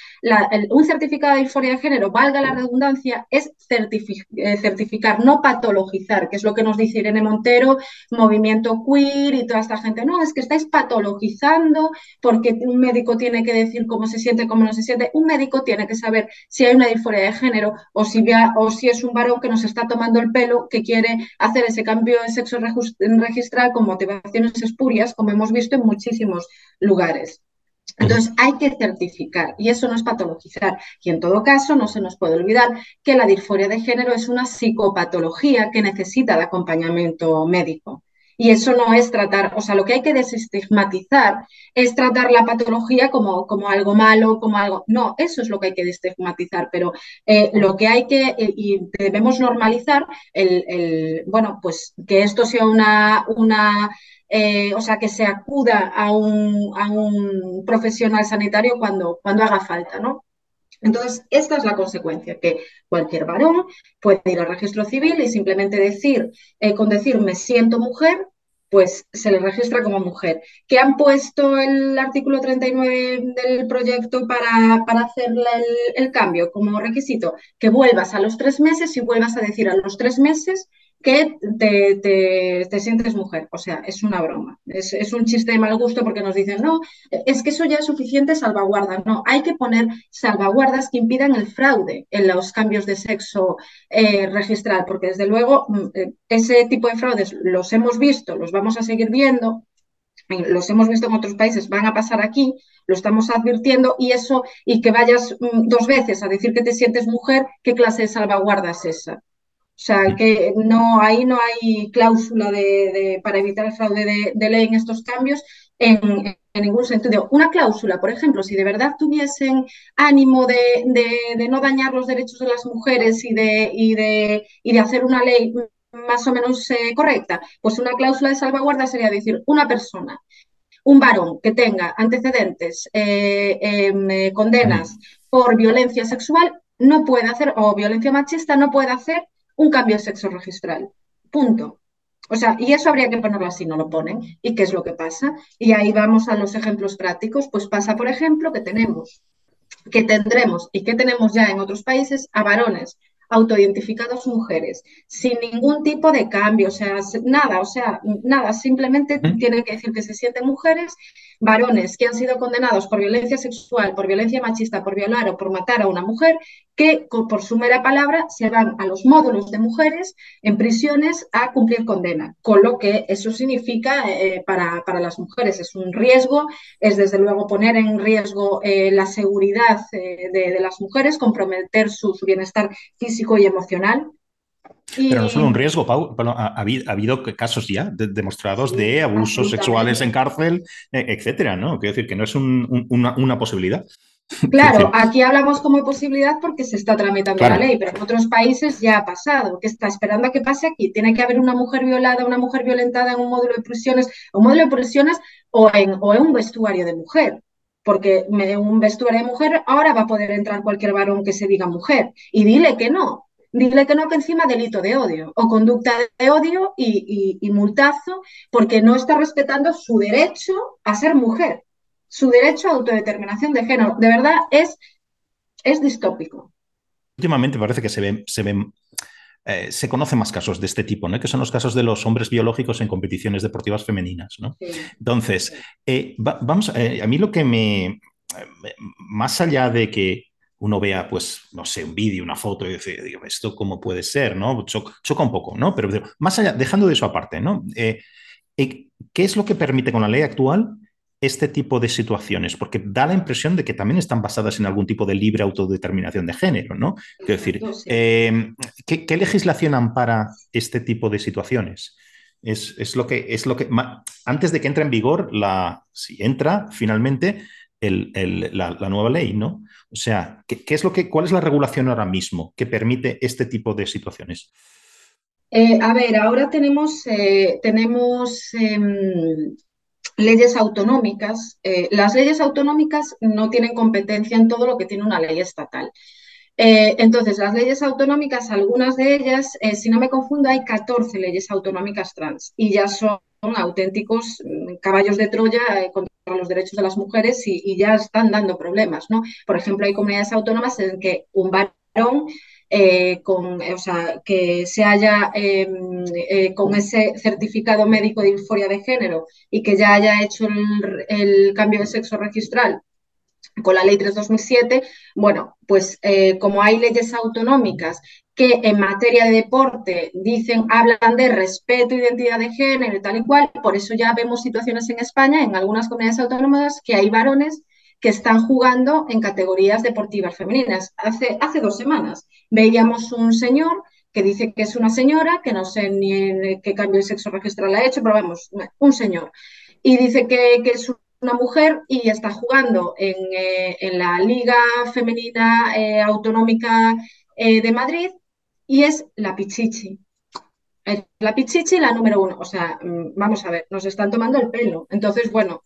un certificado de disforia de género, valga la redundancia, es eh, certificar, no patologizar, que es lo que nos dice Irene Montero, movimiento queer y toda esta gente. No, es que estáis patologizando porque un médico tiene que decir cómo se siente, cómo no se siente. Un médico tiene que saber si hay una disforia de género o si, es un varón que nos está tomando el pelo, que quiere hacer ese cambio de sexo registral con motivaciones espurias, como hemos visto en muchísimos lugares. Entonces hay que certificar y eso no es patologizar. Y en todo caso no se nos puede olvidar que la disforia de género es una psicopatología que necesita de acompañamiento médico. Y eso no es tratar, o sea, lo que hay que desestigmatizar es tratar la patología como, como algo malo, como algo... No, eso es lo que hay que desestigmatizar, pero eh, lo que hay que, eh, y debemos normalizar, el, bueno, pues que esto sea una, una eh, o sea, que se acuda a un, a un profesional sanitario cuando, cuando haga falta, ¿no? Entonces, esta es la consecuencia, que cualquier varón puede ir al registro civil y simplemente decir, eh, con decir me siento mujer, pues se le registra como mujer. ¿Qué han puesto el artículo 39 del proyecto para, para hacer el, cambio como requisito? Que vuelvas a los tres meses y vuelvas a decir a los tres meses que te, sientes mujer. O sea, es una broma. Es, un chiste de mal gusto porque nos dicen, no, es que eso ya es suficiente salvaguarda. No, hay que poner salvaguardas que impidan el fraude en los cambios de sexo eh, registral, porque desde luego mm, eh, ese tipo de fraudes los hemos visto, los vamos a seguir viendo. Los hemos visto en otros países, van a pasar aquí, lo estamos advirtiendo y eso, y que vayas mm, dos veces a decir que te sientes mujer, ¿qué clase de salvaguarda es esa? O sea, que no, ahí no hay cláusula de, para evitar el fraude de, ley en estos cambios en, ningún sentido. Una cláusula, por ejemplo, si de verdad tuviesen ánimo de, no dañar los derechos de las mujeres y de, y de, y de hacer una ley más o menos eh, correcta, pues una cláusula de salvaguarda sería decir, una persona un varón que tenga antecedentes, eh, em, eh, condenas por violencia sexual, no puede hacer, o violencia machista, no puede hacer un cambio de sexo registral. Punto. O sea, y eso habría que ponerlo así, no lo ponen. ¿Y qué es lo que pasa? Y ahí vamos a los ejemplos prácticos. Pues pasa, por ejemplo, que tenemos, que tendremos y que tenemos ya en otros países a varones autoidentificados mujeres, sin ningún tipo de cambio, o sea, nada, o sea, nada, simplemente tienen que decir que se sienten mujeres, varones que han sido condenados por violencia sexual, por violencia machista, por violar o por matar a una mujer, que por su mera palabra se van a los módulos de mujeres en prisiones a cumplir condena, con lo que eso significa eh, para, para, las mujeres. Es un riesgo, es desde luego poner en riesgo eh, la seguridad eh, de, de, las mujeres, comprometer su, su bienestar físico y emocional. Pero no solo un riesgo, Pau, ha, habido, casos ya demostrados de abusos sexuales en cárcel, e, etcétera, ¿no? Quiero decir que no es una, posibilidad. Claro, aquí hablamos como posibilidad porque se está tramitando la ley, pero en otros países ya ha pasado. ¿Qué está esperando a que pase aquí? Tiene que haber una mujer violada, una mujer violentada en un módulo de prisiones, un módulo de prisiones o en, o en un vestuario de mujer porque un vestuario de mujer ahora va a poder entrar cualquier varón que se diga mujer. Y dile que no, dile que no, que encima delito de odio o conducta de odio y, multazo, porque no está respetando su derecho a ser mujer, su derecho a autodeterminación de género. De verdad es, es distópico. Últimamente parece que se ven, se ven eh, se conocen más casos de este tipo, ¿no? que son los casos de los hombres biológicos en competiciones deportivas femeninas. ¿no? Entonces, eh, vamos, eh, a mí lo que me, más allá de que uno vea, pues, no sé, un vídeo, una foto y dice, esto cómo puede ser, ¿no? Choca, choca un poco, ¿no? Pero más allá, dejando de eso aparte, ¿no? ¿Qué es lo que permite con la ley actual este tipo de situaciones? Porque da la impresión de que también están basadas en algún tipo de libre autodeterminación de género, ¿no? Quiero decir, em, ¿qué, legislación ampara este tipo de situaciones? Es, lo que, es lo que antes de que entre en vigor, la, si entra finalmente la, nueva ley, ¿no? O sea, ¿qué, es lo que, ¿cuál es la regulación ahora mismo que permite este tipo de situaciones? Eh, a ver, ahora tenemos, eh, tenemos em, leyes autonómicas. Eh, las leyes autonómicas no tienen competencia en todo lo que tiene una ley estatal. Eh, entonces, las leyes autonómicas, algunas de ellas, eh, si no me confundo, hay 14 leyes autonómicas trans y ya son auténticos mm, caballos de Troya contra los derechos de las mujeres y, y, ya están dando problemas, ¿no? Por ejemplo, hay comunidades autónomas en que un varón eh, con, o sea, que se haya em, eh, con ese certificado médico de disforia de género y que ya haya hecho el, cambio de sexo registral con la ley 3-2007, bueno, pues eh, como hay leyes autonómicas que en materia de deporte dicen, hablan de respeto, identidad de género y tal y cual, por eso ya vemos situaciones en España, en algunas comunidades autónomas, que hay varones que están jugando en categorías deportivas femeninas. Hace, hace dos semanas veíamos un señor que dice que es una señora, que no sé ni en qué cambio de sexo registral ha hecho, pero vamos, un señor. Y dice que, es una mujer y está jugando en, eh, la Liga Femenina eh, Autonómica eh, de Madrid y es la Pichichi. la Pichichi la número uno. O sea, mm, vamos a ver, nos están tomando el pelo. Entonces, bueno,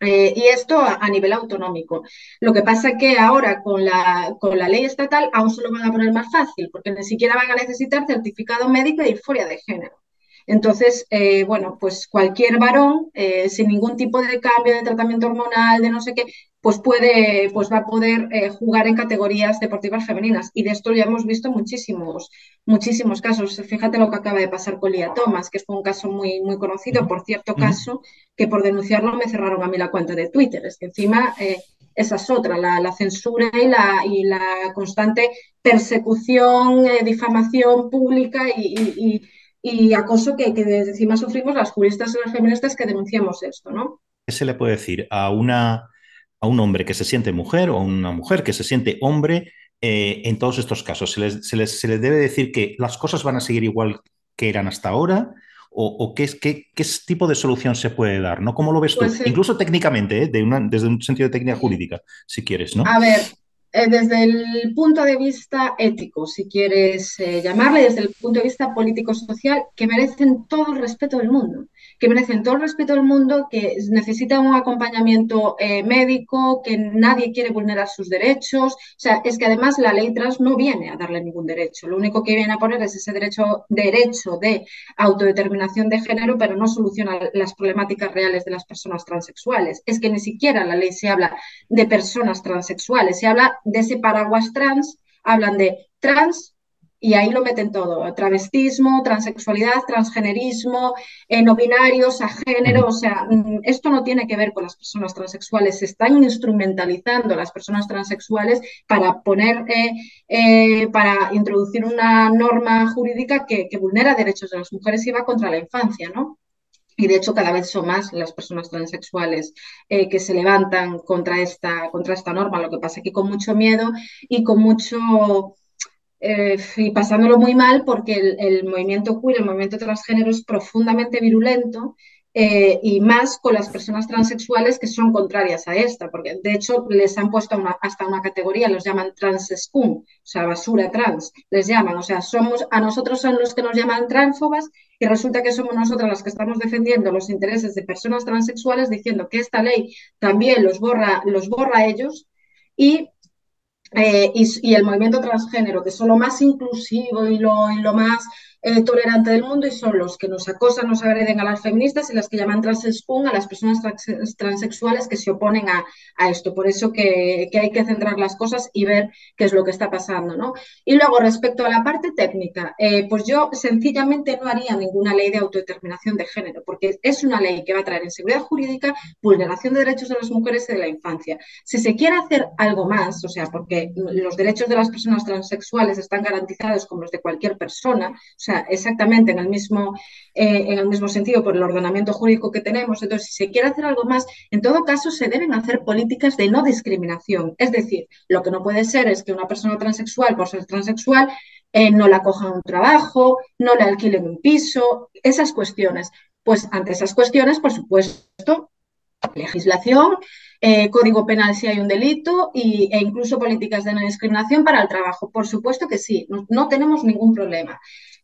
eh, y esto a, nivel autonómico. Lo que pasa es que ahora con la, con la ley estatal aún se lo van a poner más fácil, porque ni siquiera van a necesitar certificado médico de disforia de género. Entonces, eh, bueno, pues cualquier varón, eh, sin ningún tipo de cambio de tratamiento hormonal, de no sé qué, pues puede, pues va a poder eh, jugar en categorías deportivas femeninas. Y de esto ya hemos visto muchísimos, muchísimos casos. Fíjate lo que acaba de pasar con Lía Thomas, que fue un caso muy, muy conocido, por cierto caso, que por denunciarlo me cerraron a mí la cuenta de Twitter. Es que encima esa es otra, la, censura y la, y la constante persecución, difamación pública y y acoso que, encima sufrimos las juristas y las feministas que denunciamos esto, ¿no? ¿Qué se le puede decir a, una, a un hombre que se siente mujer o a una mujer que se siente hombre eh, en todos estos casos? ¿Se les, se, les, ¿Se les, debe decir que las cosas van a seguir igual que eran hasta ahora? ¿O, o qué, qué, qué, tipo de solución se puede dar? ¿no? ¿Cómo lo ves tú? Pues, Incluso técnicamente, ¿eh? de una, desde un sentido de técnica jurídica, si quieres, ¿no? A ver, eh, desde el punto de vista ético, si quieres eh, llamarle, desde el punto de vista político-social, que merecen todo el respeto del mundo que merecen todo el respeto del mundo, que necesitan un acompañamiento eh, médico, que nadie quiere vulnerar sus derechos. O sea, es que además la ley trans no viene a darle ningún derecho. Lo único que viene a poner es ese derecho, derecho de autodeterminación de género, pero no soluciona las problemáticas reales de las personas transexuales. Es que ni siquiera la ley se habla de personas transexuales, se habla de ese paraguas trans, hablan de trans y ahí lo meten todo, travestismo, transexualidad, transgenerismo, eh, no binarios, a género, o sea, mm, esto no tiene que ver con las personas transexuales, se están instrumentalizando las personas transexuales para poner, eh, eh, para introducir una norma jurídica que, vulnera derechos de las mujeres y va contra la infancia, ¿no? Y de hecho cada vez son más las personas transexuales que se levantan contra esta, contra esta norma, lo que pasa que con mucho miedo y con mucho eh, y pasándolo muy mal porque el, movimiento queer, el movimiento transgénero es profundamente virulento eh, y más con las personas transexuales que son contrarias a esta, porque de hecho les han puesto hasta una categoría, los llaman transescum, o sea, basura trans, les llaman, o sea, somos, a nosotros son los que nos llaman transfobas y resulta que somos nosotros las que estamos defendiendo los intereses de personas transexuales diciendo que esta ley también los borra, los borra a ellos y eh, y, el movimiento transgénero, que son lo más inclusivo y lo, y lo más tolerante del mundo y son los que nos acosan, nos agreden a las feministas y las que llaman transespun a las personas transexuales que se oponen a, esto. Por eso que, hay que centrar las cosas y ver qué es lo que está pasando. ¿no? Y luego, respecto a la parte técnica, eh, pues yo sencillamente no haría ninguna ley de autodeterminación de género, porque es una ley que va a traer inseguridad jurídica, vulneración de derechos de las mujeres y de la infancia. Si se quiere hacer algo más, o sea, porque los derechos de las personas transexuales están garantizados como los de cualquier persona, exactamente en el mismo, eh, en el mismo sentido por el ordenamiento jurídico que tenemos. Entonces, si se quiere hacer algo más, en todo caso se deben hacer políticas de no discriminación. Es decir, lo que no puede ser es que una persona transexual, por ser transexual, eh, no la cojan un trabajo, no le alquilen un piso, esas cuestiones. Pues ante esas cuestiones, por supuesto, legislación, eh, código penal si hay un delito e incluso políticas de no discriminación para el trabajo. Por supuesto que sí, no tenemos ningún problema.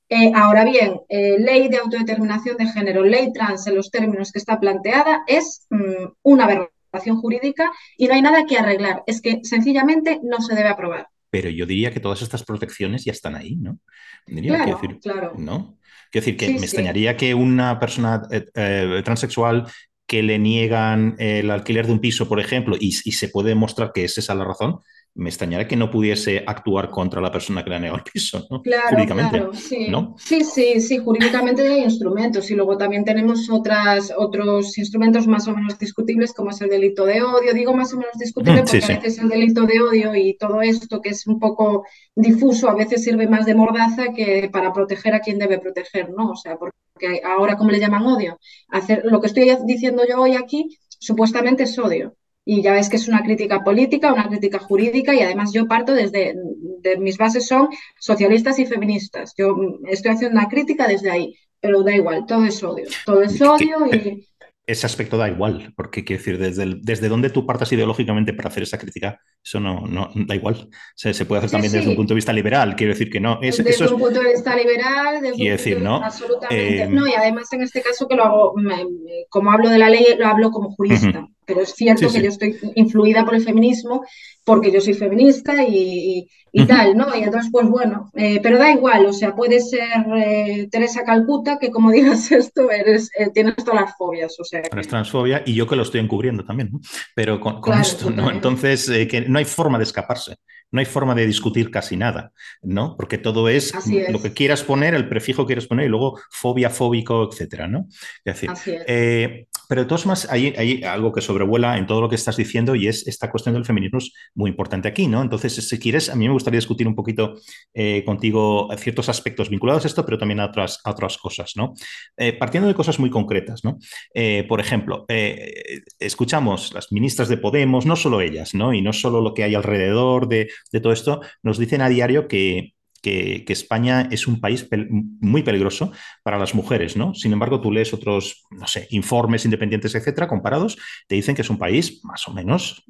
Eh, ahora bien, eh, ley de autodeterminación de género, ley trans en los términos que está planteada, es mm, una aberración jurídica y no hay nada que arreglar. Es que sencillamente no se debe aprobar. Pero yo diría que todas estas protecciones ya están ahí, ¿no? claro, claro. ¿no? Quiero decir que me extrañaría que una persona eh, transexual que le niegan el alquiler de un piso, por ejemplo, y, y se puede demostrar que es esa la razón, me extrañaría que no pudiese actuar contra la persona que le ha negado el piso, ¿no? Claro, jurídicamente, claro, sí. ¿no? Sí, sí, sí, jurídicamente hay instrumentos y luego también tenemos otras, otros instrumentos más o menos discutibles como es el delito de odio. Digo más o menos discutible porque a veces el delito de odio y todo esto que es un poco difuso a veces sirve más de mordaza que para proteger a quien debe proteger, ¿no? O sea, porque ahora como le llaman odio, hacer lo que estoy diciendo yo hoy aquí supuestamente es odio y ya ves que es una crítica política, una crítica jurídica y además yo parto desde, de, mis bases son socialistas y feministas. Yo estoy haciendo una crítica desde ahí, pero da igual, todo es odio, todo es odio y ese aspecto da igual, porque quiero decir, desde, desde donde tú partas ideológicamente para hacer esa crítica, eso no, no da igual. se puede hacer también desde un punto de vista liberal, quiero decir que no. Es, desde un punto de vista liberal, desde un decir, ¿no? Absolutamente. Eh, no, y además en este caso que lo hago, como hablo de la ley, lo hablo como jurista. Pero es cierto que yo estoy influida por el feminismo porque yo soy feminista y, tal, ¿no? Y entonces, pues bueno, eh, pero da igual, o sea, puede ser eh, Teresa Calcuta, que como digas esto, eres, eh, tienes todas las fobias, o sea. Eres transfobia y yo que lo estoy encubriendo también, ¿no? Pero con, esto, ¿no? Entonces, que no hay forma de escaparse no hay forma de discutir casi nada, ¿no? Porque todo es, lo que quieras poner, el prefijo que quieras poner y luego fobia, fóbico, etcétera, ¿no? Es decir, pero de modos hay, hay, algo que sobrevuela en todo lo que estás diciendo y es esta cuestión del feminismo es muy importante aquí, ¿no? Entonces, si quieres, a mí me gustaría discutir un poquito eh, contigo ciertos aspectos vinculados a esto, pero también a otras, otras cosas, ¿no? Eh, partiendo de cosas muy concretas, ¿no? Eh, por ejemplo, escuchamos las ministras de Podemos, no solo ellas, ¿no? Y no solo lo que hay alrededor de, de todo esto, nos dicen a diario que que, España es un país muy peligroso para las mujeres, ¿no? Sin embargo, tú lees otros, no sé, informes independientes, etcétera, comparados, te dicen que es un país más o menos,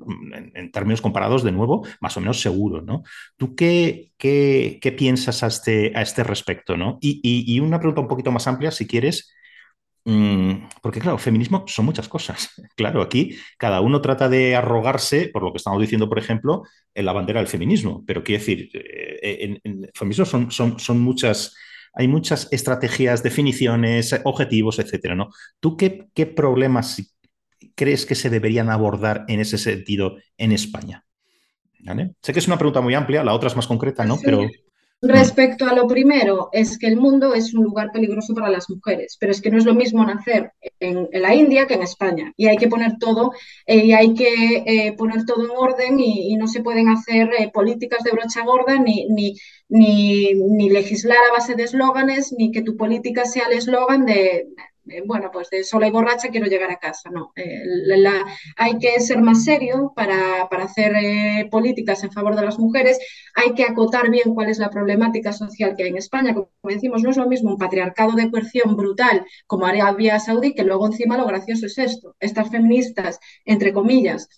en, términos comparados, de nuevo, más o menos seguro, ¿no? ¿Tú qué, qué, piensas a este, a este respecto, ¿no? y una pregunta un poquito más amplia, si quieres, porque claro, feminismo son muchas cosas. Claro, aquí cada uno trata de arrogarse, por lo que estamos diciendo, por ejemplo, en la bandera del feminismo. Pero quiero decir, eh, en, el feminismo son, son, son, muchas, hay muchas estrategias, definiciones, objetivos, etcétera. ¿no? ¿Tú qué, qué problemas crees que se deberían abordar en ese sentido en España? Sé que es una pregunta muy amplia, la otra es más concreta, ¿no? Pero Respecto a lo primero, es que el mundo es un lugar peligroso para las mujeres, pero es que no es lo mismo nacer en, la India que en España. Y hay que poner todo, eh, y hay que eh, poner todo en orden y, no se pueden hacer eh, políticas de brocha gorda ni, ni, ni, ni legislar a base de eslóganes, ni que tu política sea el eslogan de bueno, pues de sola y borracha quiero llegar a casa. No, eh, hay que ser más serio para, hacer eh, políticas en favor de las mujeres. Hay que acotar bien cuál es la problemática social que hay en España. Como decimos, no es lo mismo un patriarcado de coerción brutal como Arabia Saudí, que luego encima lo gracioso es esto. Estas feministas, entre comillas,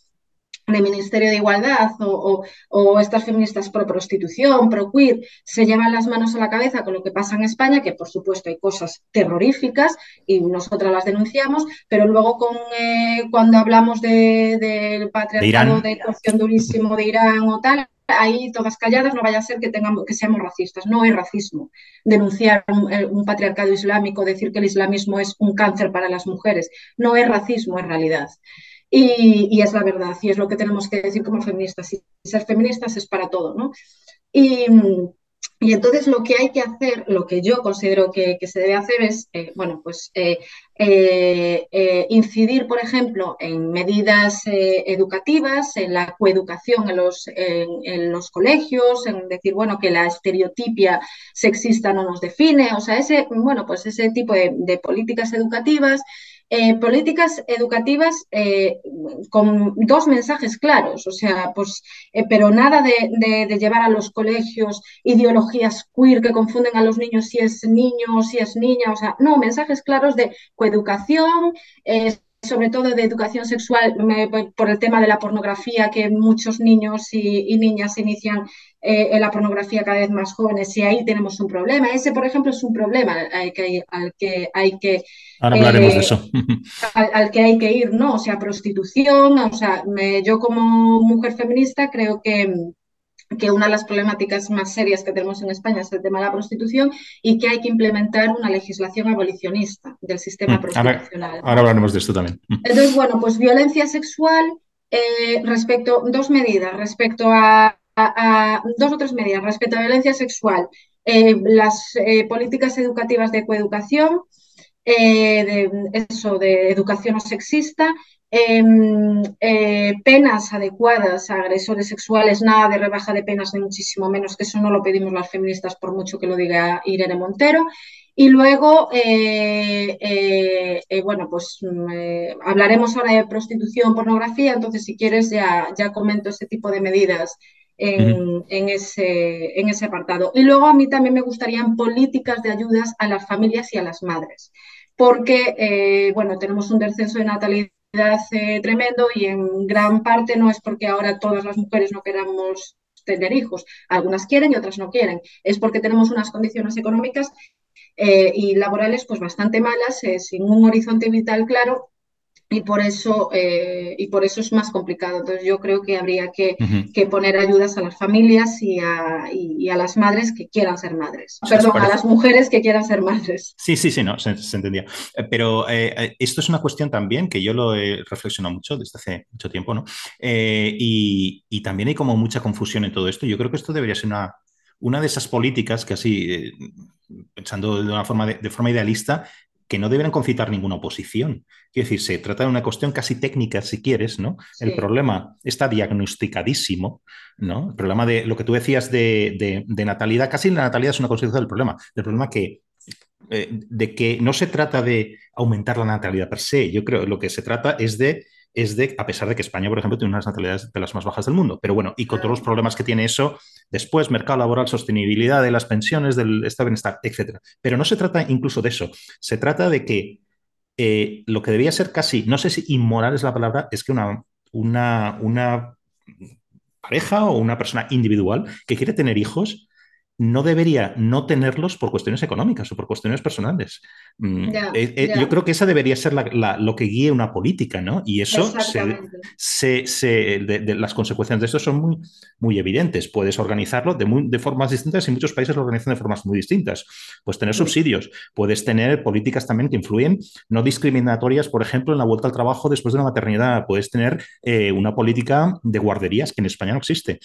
de Ministerio de Igualdad o, estas feministas pro prostitución, pro queer, se llevan las manos a la cabeza con lo que pasa en España, que por supuesto hay cosas terroríficas y nosotras las denunciamos, pero luego con, eh, cuando hablamos del de, patriarcado de, de durísimo de Irán o tal, ahí todas calladas, no vaya a ser que, tengamos, que seamos racistas. No es racismo denunciar un, eh, un, patriarcado islámico, decir que el islamismo es un cáncer para las mujeres. No es racismo en realidad. Y, es la verdad, y es lo que tenemos que decir como feministas. Y ser feministas es para todo, ¿no? Y, entonces lo que hay que hacer, lo que yo considero que, se debe hacer es, eh, bueno, pues eh, eh, incidir, por ejemplo, en medidas educativas, en la coeducación en los, en, los colegios, en decir, bueno, que la estereotipia sexista no nos define, o sea, ese, bueno, pues ese tipo de políticas educativas eh, políticas educativas eh, con dos mensajes claros, o sea, pues, eh, pero nada de, llevar a los colegios ideologías queer que confunden a los niños si es niño o si es niña, o sea, no, mensajes claros de coeducación, sobre todo de educación sexual por el tema de la pornografía, que muchos niños y, niñas inician eh, en la pornografía cada vez más jóvenes y ahí tenemos un problema. Ese, por ejemplo, es un problema al que, al que hay que... Ahora hablaremos de eso. Al, que hay que ir, ¿no? O sea, prostitución, o sea, yo como mujer feminista creo que que una de las problemáticas más serias que tenemos en España es el tema de la prostitución y que hay que implementar una legislación abolicionista del sistema mm, prostitucional. Ahora, hablaremos de esto también. Mm. Entonces, bueno, pues violencia sexual eh, respecto, dos medidas, respecto a, dos o tres medidas, respecto a violencia sexual, eh, las eh, políticas educativas de coeducación, de, eso, de educación no sexista Em, eh, penas adecuadas a agresores sexuales, nada de rebaja de penas, ni muchísimo menos, que eso no lo pedimos las feministas por mucho que lo diga Irene Montero. Y luego, eh, eh, bueno, pues mm, hablaremos ahora de prostitución, pornografía, entonces si quieres ya, ya comento ese tipo de medidas en, en, ese, en ese apartado. Y luego a mí también me gustarían políticas de ayudas a las familias y a las madres, porque, bueno, tenemos un descenso de natalidad hace tremendo y en gran parte no es porque ahora todas las mujeres no queramos tener hijos. Algunas quieren y otras no quieren. Es porque tenemos unas condiciones económicas eh, y laborales pues bastante malas, eh, sin un horizonte vital claro y por eso eh, y por eso es más complicado. Entonces yo creo que habría que, poner ayudas a las familias y a, y, a, las madres que quieran ser madres. Perdón, a las mujeres que quieran ser madres. Sí, sí, sí, no, se, entendía. Eh, pero eh, esto es una cuestión también que yo lo he reflexionado mucho desde hace mucho tiempo, ¿no? Y, y, también hay como mucha confusión en todo esto. Yo creo que esto debería ser una, una de esas políticas que así, pensando de una forma, de forma idealista, que no deben concitar ninguna oposición. Quiero decir, se trata de una cuestión casi técnica, si quieres, ¿no? El problema está diagnosticadísimo, ¿no? El problema de lo que tú decías de, natalidad, casi la natalidad es una consecuencia del problema, del problema que eh, de que no se trata de aumentar la natalidad per se, yo creo que lo que se trata es de es de, a pesar de que España, por ejemplo, tiene unas natalidades de las más bajas del mundo. Pero bueno, y con todos los problemas que tiene eso, después mercado laboral, sostenibilidad de las pensiones, del estado de bienestar, etc. Pero no se trata incluso de eso. Se trata de que eh, lo que debía ser casi, no sé si inmoral es la palabra, es que una, una, una pareja o una persona individual que quiere tener hijos no debería no tenerlos por cuestiones económicas o por cuestiones personales. Mm, eh, eh, yo creo que esa debería ser lo que guíe una política, ¿no? Y eso, se, de, las consecuencias de eso son muy, muy evidentes. Puedes organizarlo de, de, formas distintas y muchos países lo organizan de formas muy distintas. Puedes tener subsidios, puedes tener políticas también que influyen no discriminatorias, por ejemplo, en la vuelta al trabajo después de la maternidad. Puedes tener eh, una política de guarderías que en España no existe.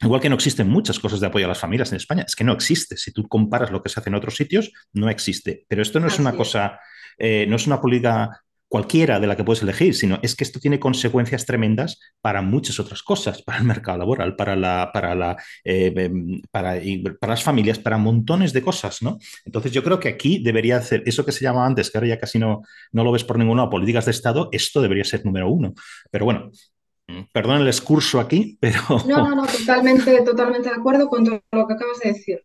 Igual que no existen muchas cosas de apoyo a las familias en España, es que no existe. Si tú comparas lo que se hace en otros sitios, no existe. Pero esto no es una cosa, eh, no es una política cualquiera de la que puedes elegir, sino es que esto tiene consecuencias tremendas para muchas otras cosas, para el mercado laboral, para, la, para, la, eh, em, para, para, las familias, para montones de cosas, ¿no? Entonces yo creo que aquí debería ser eso que se llamaba antes, que ahora ya casi no, no lo ves por ninguna políticas de Estado, esto debería ser número uno. Pero bueno, Perdón el excurso aquí, pero... No, no, no, totalmente, totalmente de acuerdo con todo lo que acabas de decir.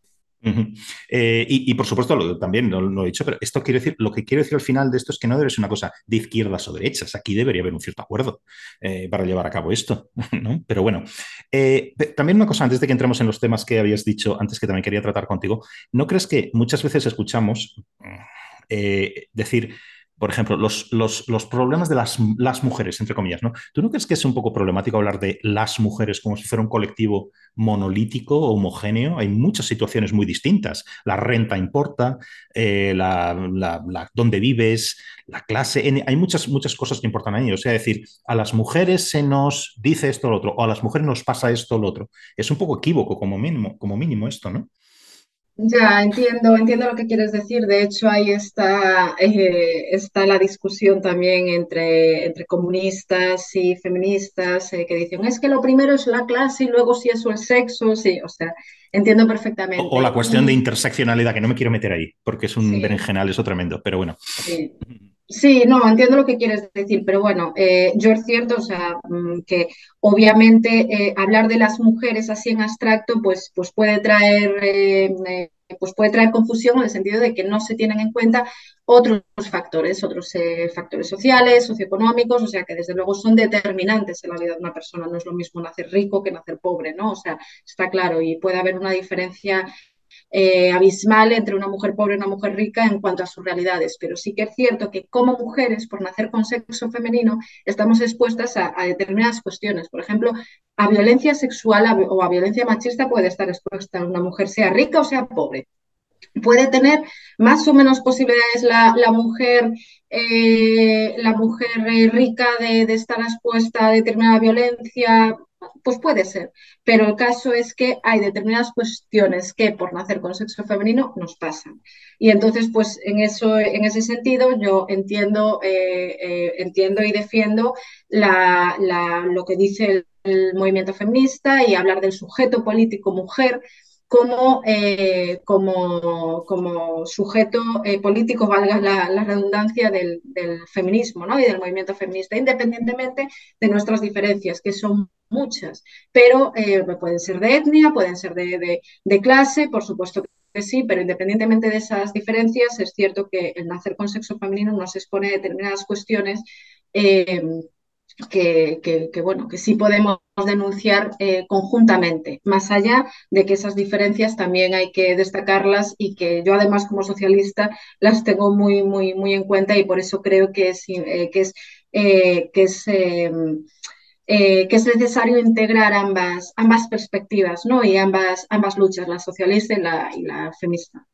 Eh, y, por supuesto, también no lo he dicho, pero esto quiere decir, lo que quiero decir al final de esto es que no debe ser una cosa de izquierdas o derechas. Aquí debería haber un cierto acuerdo eh, para llevar a cabo esto, ¿no? Pero bueno, eh, también una cosa antes de que entremos en los temas que habías dicho antes que también quería tratar contigo, ¿no crees que muchas veces escuchamos decir por ejemplo, los, los, problemas de las, las, mujeres, entre comillas, ¿no? ¿Tú no crees que es un poco problemático hablar de las mujeres como si fuera un colectivo monolítico homogéneo? Hay muchas situaciones muy distintas. La renta importa, eh, la, la, dónde vives, la clase, hay muchas, muchas cosas que importan ahí. O sea, decir, a las mujeres se nos dice esto o lo otro, o a las mujeres nos pasa esto o lo otro. Es un poco equívoco como mínimo, como mínimo esto, ¿no? Ya, entiendo, entiendo lo que quieres decir. De hecho, ahí está, eh, está la discusión también entre, entre comunistas y feministas eh, que dicen, es que lo primero es la clase y luego si eso es sexo, sí, o sea, entiendo perfectamente. O, la cuestión de interseccionalidad, que no me quiero meter ahí, porque es un berenjenal, eso tremendo, pero bueno. Sí. No, entiendo lo que quieres decir, pero bueno, eh, yo es cierto, o sea, mm, que obviamente hablar de las mujeres así en abstracto, pues, pues puede traer pues puede traer confusión en el sentido de que no se tienen en cuenta otros factores, otros eh, factores sociales, socioeconómicos, o sea, que desde luego son determinantes en la vida de una persona. No es lo mismo nacer rico que nacer pobre, ¿no? O sea, está claro y puede haber una diferencia eh, abismal entre una mujer pobre y una mujer rica en cuanto a sus realidades, pero sí que es cierto que como mujeres, por nacer con sexo femenino, estamos expuestas a, determinadas cuestiones. Por ejemplo, a violencia sexual o a violencia machista puede estar expuesta una mujer, sea rica o sea pobre. Puede tener más o menos posibilidades la, mujer, eh, la mujer rica de estar expuesta a determinada violencia, pues puede ser, pero el caso es que hay determinadas cuestiones que por nacer con sexo femenino nos pasan. Y entonces, pues en, eso, en ese sentido, yo entiendo, eh, eh, entiendo y defiendo lo que dice el movimiento feminista y hablar del sujeto político mujer como, eh, como, como, sujeto político, valga la, redundancia, del, feminismo ¿no? y del movimiento feminista, independientemente de nuestras diferencias, que son muchas, pero eh, pueden ser de etnia, pueden ser de, de, clase, por supuesto que sí, pero independientemente de esas diferencias, es cierto que el nacer con sexo femenino nos expone a determinadas cuestiones que, bueno, que sí podemos denunciar eh, conjuntamente, más allá de que esas diferencias también hay que destacarlas y que yo además como socialista las tengo muy, muy, muy en cuenta y por eso creo que es, eh, que es, que es que es necesario integrar ambas, ambas perspectivas ¿no? y ambas, ambas luchas, la socialista y la, y la feminista.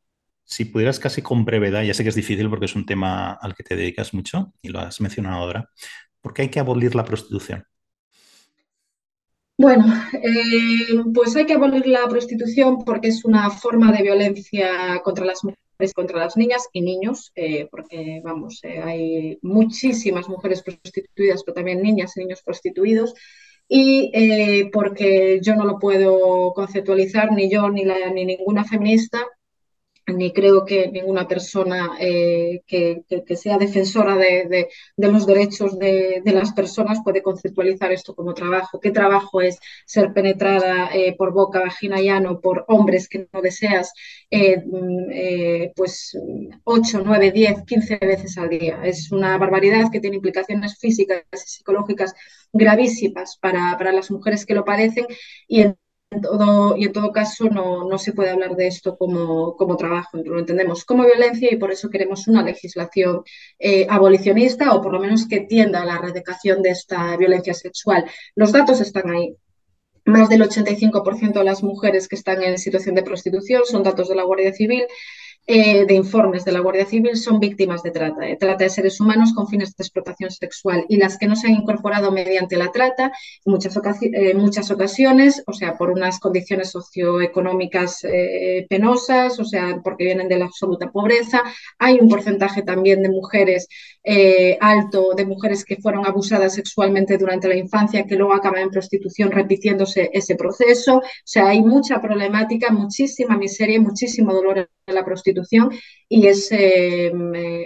Si pudieras casi con brevedad, ya sé que es difícil porque es un tema al que te dedicas mucho y lo has mencionado ahora, ¿Por qué hay que abolir la prostitución? Bueno, eh, pues hay que abolir la prostitución porque es una forma de violencia contra las mujeres, contra las niñas y niños, eh, porque vamos, eh, hay muchísimas mujeres prostituidas, pero también niñas y niños prostituidos, y porque yo no lo puedo conceptualizar, ni yo ni, ni ninguna feminista, ni creo que ninguna persona eh, que, sea defensora de, los derechos de, las personas puede conceptualizar esto como trabajo. ¿Qué trabajo es ser penetrada eh, por boca, vagina y ano por hombres que no deseas eh, mm, pues 8, 9, 10, 15 veces al día? Es una barbaridad que tiene implicaciones físicas y psicológicas gravísimas para, para las mujeres que lo padecen y todo, y en todo caso no, no, se puede hablar de esto como, como, trabajo, lo entendemos como violencia y por eso queremos una legislación eh, abolicionista o por lo menos que tienda a la erradicación de esta violencia sexual. Los datos están ahí. Más del 85% de las mujeres que están en situación de prostitución son datos de la Guardia Civil eh, de informes de la Guardia Civil son víctimas de trata, de trata de seres humanos con fines de explotación sexual y las que no se han incorporado mediante la trata, en muchas, eh, muchas ocasiones, o sea, por unas condiciones socioeconómicas eh, penosas, o sea, porque vienen de la absoluta pobreza. Hay un porcentaje también de mujeres alto, de mujeres que fueron abusadas sexualmente durante la infancia, que luego acaban en prostitución repitiéndose ese proceso. O sea, hay mucha problemática, muchísima miseria, muchísimo dolor en la prostitución y es eh,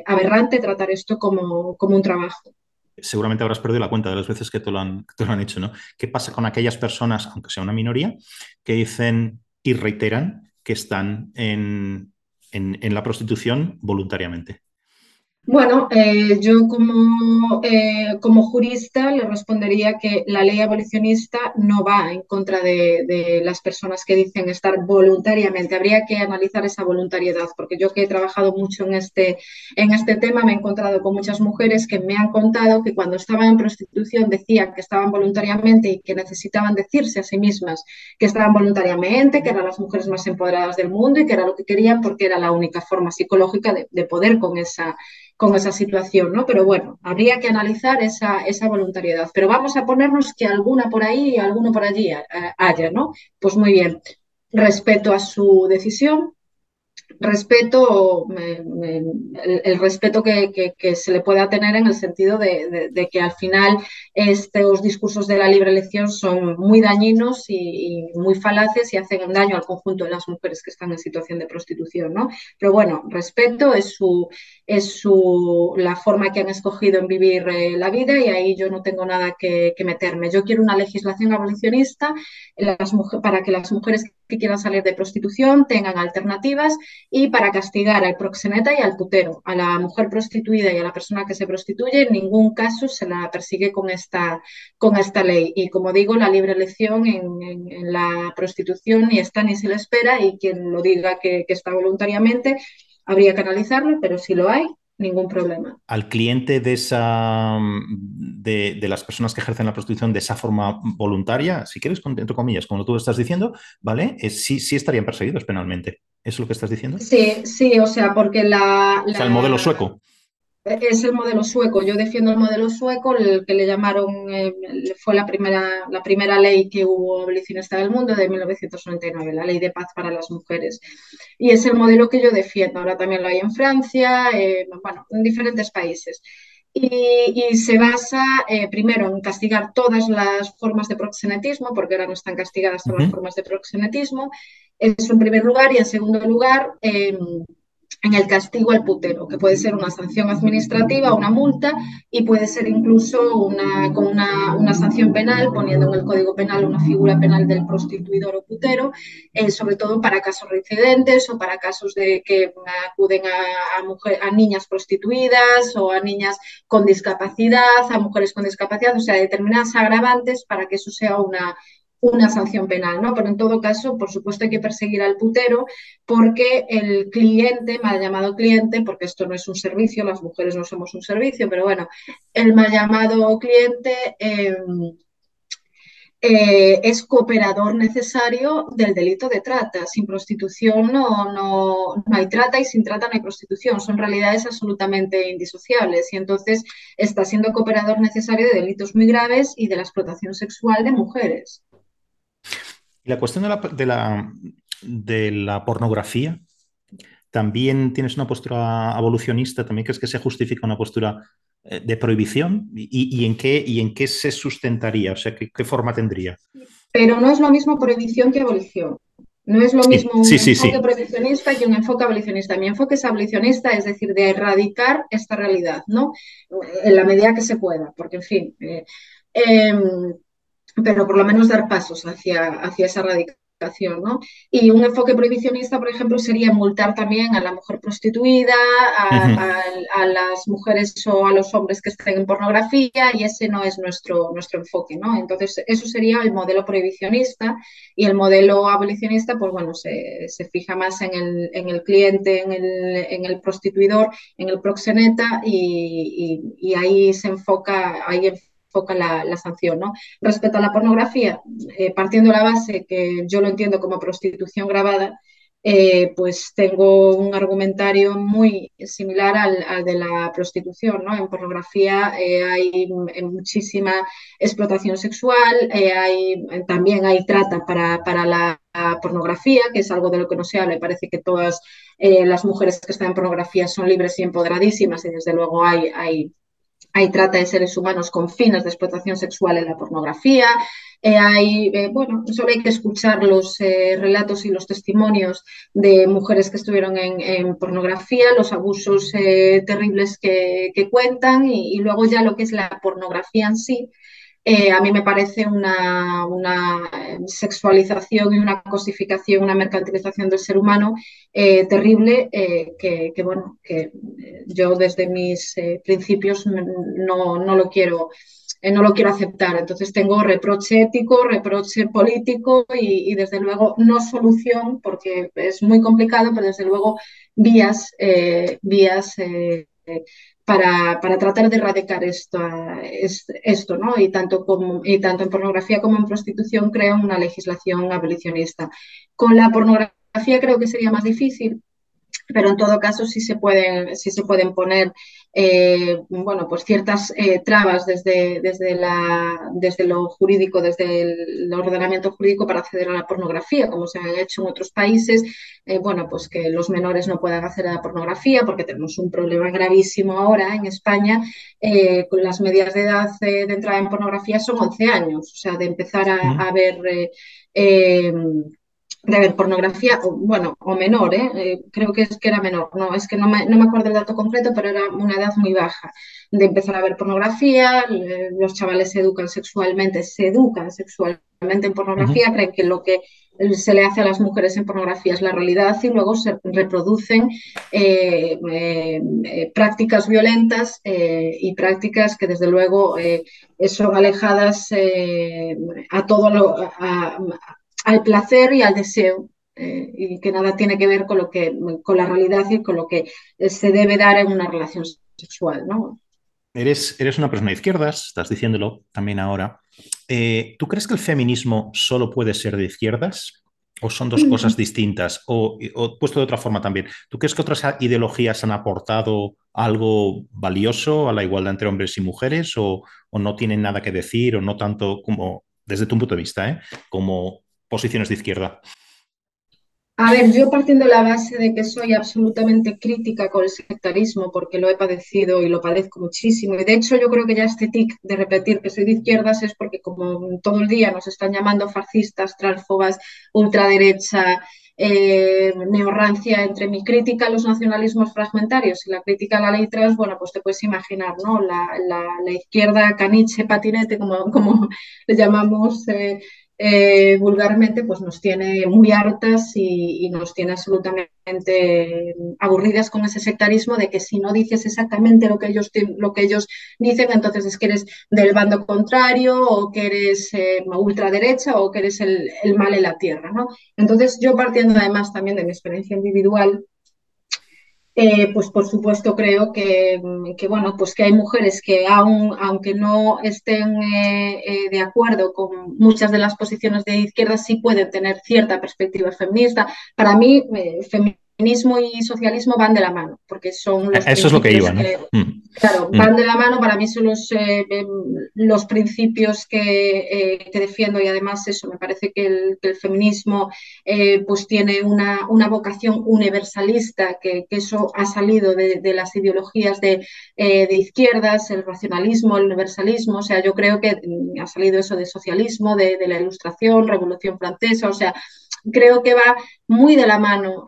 aberrante tratar esto como, un trabajo seguramente habrás perdido la cuenta de las veces que te, lo han, te lo han hecho, ¿no? ¿Qué pasa con aquellas personas, aunque sea una minoría, que dicen y reiteran que están en la prostitución voluntariamente? Bueno, eh, yo como, eh, como jurista le respondería que la ley abolicionista no va en contra de, las personas que dicen estar voluntariamente. Habría que analizar esa voluntariedad, porque yo que he trabajado mucho en este, en este tema me he encontrado con muchas mujeres que me han contado que cuando estaban en prostitución decían que estaban voluntariamente y que necesitaban decirse a sí mismas que estaban voluntariamente, que eran las mujeres más empoderadas del mundo y que era lo que querían porque era la única forma psicológica de poder con esa con esa situación, ¿no? Pero bueno, habría que analizar esa, esa voluntariedad. Pero vamos a ponernos que alguna por ahí y alguno por allí eh, haya, ¿no? Pues muy bien, respeto a su decisión, respeto, el, respeto que, se le pueda tener en el sentido de, que al final estos discursos de la libre elección son muy dañinos y, muy falaces y hacen daño al conjunto de las mujeres que están en situación de prostitución, ¿no? Pero bueno, respeto es su, es su, la forma que han escogido en vivir eh, la vida y ahí yo no tengo nada que, meterme. Yo quiero una legislación abolicionista para que las mujeres que quieran salir de prostitución tengan alternativas y para castigar al proxeneta y al putero. A la mujer prostituida y a la persona que se prostituye en ningún caso se la persigue con esta, con esta ley. Y como digo, la libre elección en, la prostitución ni está ni se le espera y quien lo diga que está voluntariamente habría que analizarlo, pero si lo hay, ningún problema. Al cliente de esa de, las personas que ejercen la prostitución de esa forma voluntaria, si quieres, entre comillas, como tú estás diciendo, ¿vale? sí, sí estarían perseguidos penalmente. ¿Eso es lo que estás diciendo? Sí, sí, o sea, porque la. O sea, el modelo sueco. Es el modelo sueco. Yo defiendo el modelo sueco, el que le llamaron, eh, fue la primera, la primera ley que hubo abolicionista del mundo de 1999, la ley de paz para las mujeres. Y es el modelo que yo defiendo. Ahora también lo hay en Francia, eh, bueno, en diferentes países. Y, se basa eh, primero en castigar todas las formas de proxenetismo, porque ahora no están castigadas todas las formas de proxenetismo, eso en primer lugar, y en segundo lugar, en el castigo al putero, que puede ser una sanción administrativa, una multa, y puede ser incluso una, con una, sanción penal, poniendo en el Código Penal una figura penal del prostituidor o putero, eh, sobre todo para casos reincidentes o para casos de que acuden a, a niñas prostituidas o a niñas con discapacidad, a mujeres con discapacidad, o sea, determinadas agravantes para que eso sea una una sanción penal, ¿no? Pero en todo caso, por supuesto, hay que perseguir al putero porque el cliente, mal llamado cliente, porque esto no es un servicio, las mujeres no somos un servicio, pero bueno, el mal llamado cliente em, eh, es cooperador necesario del delito de trata. Sin prostitución no, no, no hay trata y sin trata no hay prostitución. Son realidades absolutamente indisociables y entonces está siendo cooperador necesario de delitos muy graves y de la explotación sexual de mujeres. La cuestión de la, de la, pornografía, ¿también tienes una postura abolicionista? ¿También crees que se justifica una postura eh, de prohibición? ¿Y, en, qué, ¿Y en qué se sustentaría? O sea, ¿qué, forma tendría? Pero no es lo mismo prohibición que abolición. No es lo mismo un enfoque prohibicionista que un enfoque abolicionista. Mi enfoque es abolicionista, es decir, de erradicar esta realidad, ¿no? En la medida que se pueda, porque, en fin, eh, em, pero por lo menos dar pasos hacia, hacia esa erradicación ¿no? Y un enfoque prohibicionista, por ejemplo, sería multar también a la mujer prostituida, a, las mujeres o a los hombres que estén en pornografía, y ese no es nuestro, nuestro enfoque, ¿no? Entonces, eso sería el modelo prohibicionista y el modelo abolicionista, pues bueno, se, fija más en el, en el cliente, en el, en el, prostituidor, en el proxeneta, y, y, y ahí se enfoca, ahí enfoca la, sanción. ¿no? Respecto a la pornografía, eh, partiendo de la base que yo lo entiendo como prostitución grabada, eh, pues tengo un argumentario muy similar al, de la prostitución. ¿no? En pornografía eh, hay muchísima explotación sexual, hay, también hay trata para, la pornografía, que es algo de lo que no se habla. Me parece que todas las mujeres que están en pornografía son libres y empoderadísimas y desde luego hay hay trata de seres humanos con fines de explotación sexual en la pornografía. Eh, hay, eh, bueno, solo hay que escuchar los eh, relatos y los testimonios de mujeres que estuvieron en, pornografía, los abusos terribles que, cuentan y, luego ya lo que es la pornografía en sí, eh, a mí me parece una, sexualización y una cosificación, una mercantilización del ser humano eh, terrible eh, que, bueno, que yo desde mis principios no, lo quiero. no lo quiero aceptar. Entonces tengo reproche ético, reproche político y, desde luego no solución, porque es muy complicado, pero desde luego vías, vías para, tratar de erradicar esto, esto ¿no? Y tanto, como, y tanto en pornografía como en prostitución creo una legislación abolicionista. Con la pornografía creo que sería más difícil, pero en todo caso sí se pueden, sí se pueden poner eh, bueno, pues ciertas eh, trabas desde, desde, la, desde lo jurídico, desde el, ordenamiento jurídico para acceder a la pornografía, como se ha hecho en otros países, eh, bueno, pues que los menores no puedan acceder a la pornografía porque tenemos un problema gravísimo ahora en España, con las medidas de edad de entrada en pornografía son 11 años, o sea, de empezar a, a ver de ver pornografía, o, bueno, o menor, ¿eh? ¿eh? creo que es que era menor, no, es que no me, no me, acuerdo el dato concreto, pero era una edad muy baja de empezar a ver pornografía, los chavales se educan sexualmente, se educan sexualmente en pornografía, creen que lo que se le hace a las mujeres en pornografía es la realidad y luego se reproducen eh, eh, prácticas violentas y prácticas que desde luego son alejadas a todo lo, a, al placer y al deseo, eh, y que nada tiene que ver con, lo que, con la realidad y con lo que se debe dar en una relación sexual. ¿no? Eres, eres una persona de izquierdas, estás diciéndolo también ahora. Eh, ¿Tú crees que el feminismo solo puede ser de izquierdas? ¿O son dos cosas distintas? O, puesto de otra forma también, ¿tú crees que otras ideologías han aportado algo valioso a la igualdad entre hombres y mujeres? ¿O, o no tienen nada que decir? ¿O no tanto como, desde tu punto de vista, ¿eh? como posiciones de izquierda? A ver, yo partiendo de la base de que soy absolutamente crítica con el sectarismo, porque lo he padecido y lo padezco muchísimo, y de hecho yo creo que ya este tic de repetir que soy de izquierdas es porque como todo el día nos están llamando fascistas, transfobas, ultraderecha, eh, neorrancia, entre mi crítica a los nacionalismos fragmentarios y la crítica a la ley trans, bueno, pues te puedes imaginar, ¿no? La, izquierda caniche, patinete, como, como le llamamos eh, eh, vulgarmente pues nos tiene muy hartas y, nos tiene absolutamente aburridas con ese sectarismo de que si no dices exactamente lo que ellos, lo que ellos dicen, entonces es que eres del bando contrario o que eres eh, ultraderecha o que eres el, el, mal en la tierra. ¿no? Entonces yo partiendo además también de mi experiencia individual, eh, pues por supuesto creo que, bueno, pues que hay mujeres que aún, aunque no estén eh, eh, de acuerdo con muchas de las posiciones de izquierda, sí pueden tener cierta perspectiva feminista. Para mí, feminismo y socialismo van de la mano, porque son los Eso es lo que iba, ¿no? Mm. Claro, mm. van de la mano, para mí son los, eh, em, los principios eh, que, defiendo y además eso, me parece que el, feminismo eh, pues tiene una, una, vocación universalista, que, eso ha salido de, las ideologías de, izquierdas, el racionalismo, el universalismo, o sea, yo creo que mm, ha salido eso de socialismo, de, de la ilustración, revolución francesa, o sea, creo que va muy de la mano